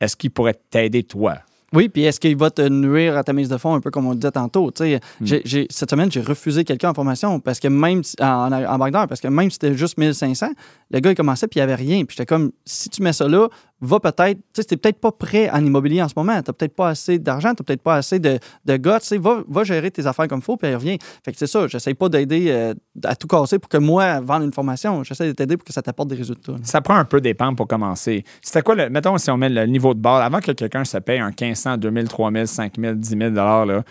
est-ce qu'il pourrait t'aider toi? Oui, puis est-ce qu'il va te nuire à ta mise de fonds, un peu comme on disait tantôt? Tu sais, j'ai- j'ai- cette semaine, j'ai refusé quelqu'un en formation parce que même si- en, en banque d'heures, parce que même si c'était juste 1500, le gars, il commençait puis il n'y avait rien. Puis j'étais comme, si tu mets ça là, va peut-être, tu sais, t'es peut-être pas prêt en immobilier en ce moment. Tu peut-être pas assez d'argent, tu peut-être pas assez de, de gars. Tu sais, va, va gérer tes affaires comme il faut, puis il revient. Fait que c'est ça, j'essaye pas d'aider euh, à tout casser pour que moi, vendre une formation. J'essaie de t'aider pour que ça t'apporte des résultats. Ça prend un peu des pour commencer. C'était quoi, le, mettons, si on met le niveau de base, avant que quelqu'un se paye un 1500, 2000, 3000, 5000, 10 000 là,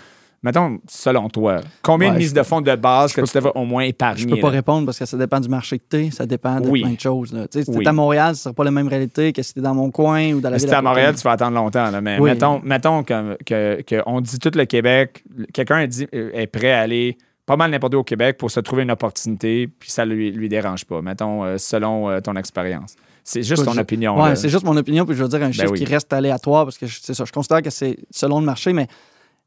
mettons, selon toi, combien Ouais, de mises de fonds de base que tu devrais au moins épargner? Je peux pas là? répondre parce que ça dépend du marché que tu ça dépend de Oui. plein de choses. là. Tu Si tu Oui. à Montréal, ce serait pas la même réalité que si tu dans mon coin ou dans la si ville. t'es à. Montréal, tu vas attendre longtemps. là. mais Oui. mettons, mettons que, que- que on dit tout le Québec, quelqu'un euh, est prêt à aller pas mal n'importe où au Québec pour se trouver une opportunité, puis ça lui, lui dérange pas, mettons, euh, selon euh, ton expérience. C'est juste ton opinion. Là. c'est juste mon opinion, puis je veux dire un chiffre Ben oui. qui reste aléatoire parce que c'est ça. Je considère que c'est selon le marché, mais tu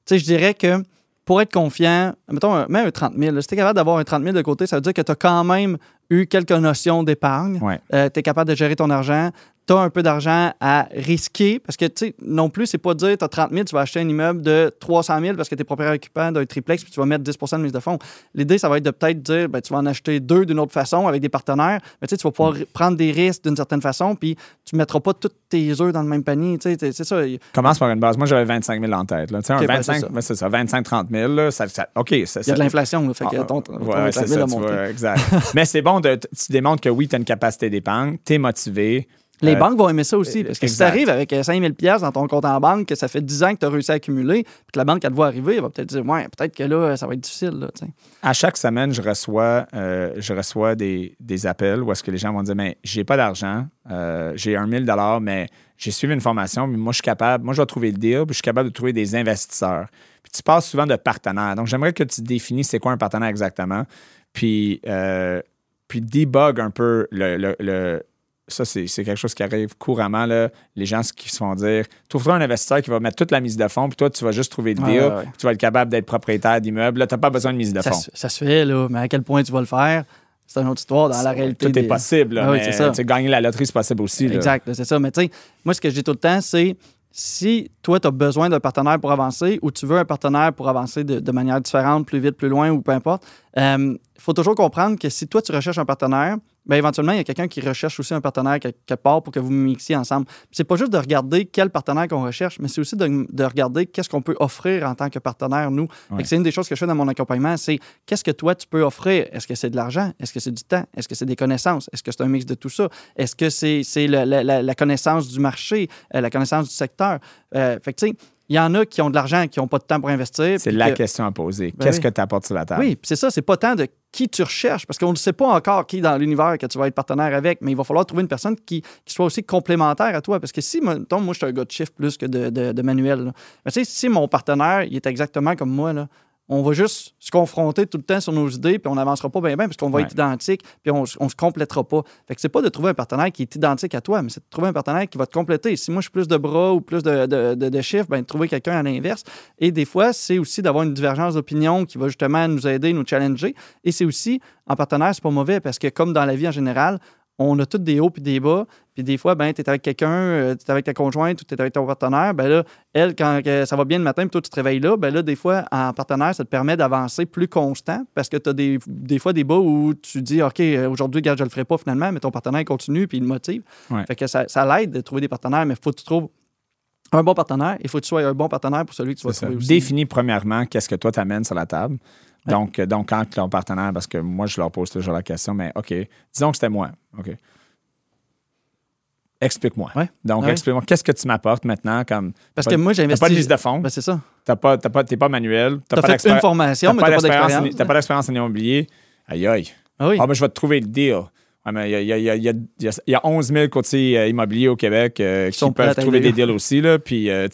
je dirais que pour être confiant, mettons, même un 30 000, là, si tu capable d'avoir un 30 000 de côté, ça veut dire que tu as quand même eu quelques notions d'épargne, Ouais. euh, tu es capable de gérer ton argent, tu as un peu d'argent à risquer, parce que, tu sais, non plus, c'est pas de dire, tu as 30 000, tu vas acheter un immeuble de 300 000 parce que tu es propriétaire occupant d'un triplex, puis tu vas mettre 10 de mise de fonds. L'idée, ça va être de peut-être dire, ben, tu vas en acheter deux d'une autre façon avec des partenaires, mais tu sais, tu vas pouvoir Mm. prendre des risques d'une certaine façon, puis tu mettras pas tous tes œufs dans le même panier, tu sais, c'est ça. Commence par une base. Moi, j'avais 25 000 en tête. Là. Tu sais, un Ok, ben, 25, c'est ça. ouais, c'est ça, 25-30 000. Là, ça, ça- OK. Il y a de l'inflation, fait que Ah, ton, ton ouais, 25 c'est 000 ça, a monté. vois, exact. [LAUGHS] Mais c'est bon, tu démontres que oui, tu as une capacité d'épargne, tu es motivé. Les Euh, banques vont aimer ça aussi. Parce que si exact. ça arrive avec 5000 pièces dans ton compte en banque, que ça fait 10 ans que tu as réussi à accumuler, puis que la banque, elle te voit arriver, elle va peut-être dire Ouais, peut-être que là, ça va être difficile. Là, tu. À chaque semaine, je reçois, euh, je reçois des, des appels où est-ce que les gens vont dire Mais j'ai pas d'argent, euh, j'ai un 1000 mais j'ai suivi une formation, mais moi, je suis capable, moi, je vais trouver le deal, puis je suis capable de trouver des investisseurs. Puis tu passes souvent de partenaires. Donc, j'aimerais que tu définisses c'est quoi un partenaire exactement, puis, euh, puis debug un peu le. le- le- ça, c'est c'est quelque chose qui arrive couramment. Là. Les gens qui se font dire Trouve-toi un investisseur qui va mettre toute la mise de fonds, puis toi, tu vas juste trouver le deal, ouais, ouais. puis tu vas être capable d'être propriétaire d'immeuble. Là, tu n'as pas besoin de mise de fonds. ça se fait, là, mais à quel point tu vas le faire, c'est une autre histoire dans la réalité. Tout est possible, là, Ah oui, mais c'est ça. tu gagner la loterie, c'est possible aussi. là. Exact, c'est ça. Mais tu sais, moi, ce que je dis tout le temps, c'est si toi, tu as besoin d'un partenaire pour avancer ou tu veux un partenaire pour avancer de, manière différente, plus vite, plus loin ou peu importe, il faut toujours comprendre que si toi, tu recherches un partenaire, bien, éventuellement, il y a quelqu'un qui recherche aussi un partenaire quelque part pour que vous mixiez ensemble. C'est pas juste de regarder quel partenaire qu'on recherche, mais c'est aussi de, de regarder qu'est-ce qu'on peut offrir en tant que partenaire, nous. Que C'est une des choses que je fais dans mon accompagnement, c'est qu'est-ce que toi, tu peux offrir? Est-ce que c'est de l'argent? Est-ce que c'est du temps? Est-ce que c'est des connaissances? Est-ce que c'est un mix de tout ça? Est-ce que c'est le- la, la- la connaissance du marché, euh, la connaissance du secteur? Euh, fait que, tu sais, il y en a qui ont de l'argent, qui n'ont pas de temps pour investir. C'est la que- question à poser. Ben Qu'est-ce oui. que tu apportes sur la table? oui, c'est ça, c'est pas tant de qui tu recherches, parce qu'on ne sait pas encore qui dans l'univers que tu vas être partenaire avec, mais il va falloir trouver une personne qui, qui soit aussi complémentaire à toi. Parce que si, mettons, moi, je suis un gars de chiffre plus que de, de, de manuel, là. mais tu sais, si mon partenaire, il est exactement comme moi, là, on va juste se confronter tout le temps sur nos idées, puis on n'avancera pas bien, bien, parce qu'on va Ouais. être identique, puis on, on se complétera pas. Fait que c'est pas de trouver un partenaire qui est identique à toi, mais c'est de trouver un partenaire qui va te compléter. Si moi, je suis plus de bras ou plus de, de, de- de chiffres, ben, de trouver quelqu'un à l'inverse. Et des fois, c'est aussi d'avoir une divergence d'opinion qui va justement nous aider, nous challenger. Et c'est aussi, en partenaire, c'est pas mauvais, parce que comme dans la vie en général, on a tous des hauts puis des bas. Puis des fois, ben, tu es avec quelqu'un, tu es avec ta conjointe ou tu es avec ton partenaire. Ben là, elle, quand ça va bien le matin, puis toi, tu te réveilles là, ben là, des fois, en partenaire, ça te permet d'avancer plus constant parce que tu as des, des fois des bas où tu dis, OK, euh, aujourd'hui, regarde, je le ferai pas finalement, mais ton partenaire continue puis il le motive. Ouais. Fait que ça, ça l'aide de trouver des partenaires, mais il faut que tu trouves un bon partenaire. Il faut que tu sois un bon partenaire pour celui que tu vas ça. trouver aussi. Définis premièrement qu'est-ce que toi t'amènes sur la table. Donc, euh, donc, quand ton partenaire, parce que moi, je leur pose toujours la question, mais OK, disons que c'était moi. OK. Explique-moi. Ouais. Donc, Ouais. explique-moi, qu'est-ce que tu m'apportes maintenant comme. Parce que moi, T'as j'investis. pas de liste de fonds, Ben, c'est ça. t'as pas, t'as pas, t'es pas manuel, Tu t'as as pas fait une formation, mais tu n'as pas d'expérience. T'as pas d'expérience en immobilier. Aïe, aïe. Ah oui. Ah, ben, je vais te trouver le deal. Ouais, mais il y a, y a- y a- y a- il y a- il y a 11 000 courtiers euh, immobiliers au Québec euh, qui peuvent trouver des deals aussi. Là, puis, euh,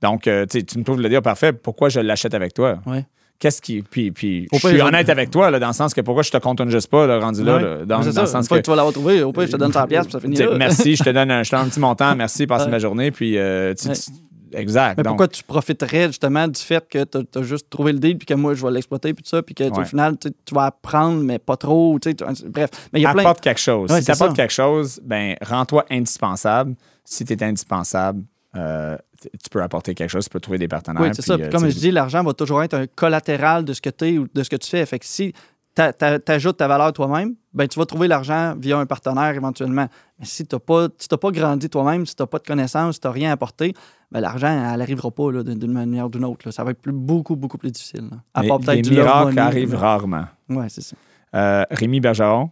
donc, euh, tu me trouves le deal parfait. Pourquoi je l'achète avec toi? Ouais. Qu'est-ce qui. Puis, puis je suis honnête avec toi, là, dans le sens que pourquoi je te contourne juste pas, là, rendu là, Ouais. là, dans, dans ça. le sens que. que tu vas l'avoir trouvé, au pire, je te donne 100 pièces puis ça finit là. Merci, je te donne un, je te donne un petit montant, merci, passe Ouais. belle journée. Puis, euh, tu- Ouais. tu- exact. Mais donc, pourquoi tu profiterais justement du fait que tu as, juste trouvé le deal puis que moi je vais l'exploiter puis tout ça puis que au final tu vas apprendre mais pas trop tu sais, bref mais il y a plein apporte quelque chose. Si tu apportes quelque chose, ben rends-toi indispensable. Si tu es indispensable, euh, tu peux apporter quelque chose, tu peux trouver des partenaires. oui c'est ça puis, euh, comme je dis l'argent va toujours être un collatéral de ce que tu es ou de ce que tu fais fait que si tu ajoutes ta valeur toi-même ben tu vas trouver l'argent via un partenaire éventuellement mais si tu n'as pas si t'as pas grandi toi-même si tu n'as pas de connaissances si tu n'as rien apporté ben l'argent elle n'arrivera pas d'une manière ou d'une autre là. ça va être plus, beaucoup beaucoup plus difficile là. à part peut-être du miracles arrivent rarement. ouais c'est ça Euh, Rémi Bergeron,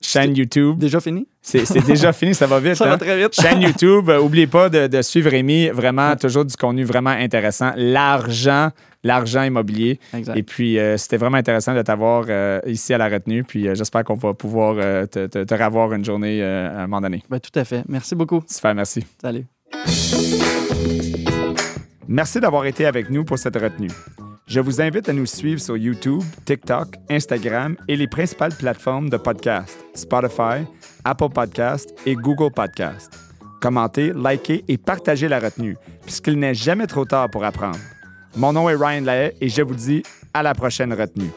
chaîne YouTube. déjà fini? C'est déjà [LAUGHS] fini, ça va vite. ça hein? va très vite Chaîne [LAUGHS] YouTube, euh, oubliez pas de, de suivre Rémi. Vraiment, toujours du contenu vraiment intéressant. L'argent, l'argent immobilier. exact Et puis, euh, c'était vraiment intéressant de t'avoir euh, ici à la retenue. Puis, euh, j'espère qu'on va pouvoir te, te, te revoir une journée à un moment donné. ben, tout à fait merci beaucoup Super, merci. salut Merci d'avoir été avec nous pour cette retenue. Je vous invite à nous suivre sur YouTube, TikTok, Instagram et les principales plateformes de podcast, Spotify, Apple Podcast et Google Podcast. Commentez, likez et partagez la retenue, puisqu'il n'est jamais trop tard pour apprendre. Mon nom est Ryan Lahaye et je vous dis à la prochaine retenue.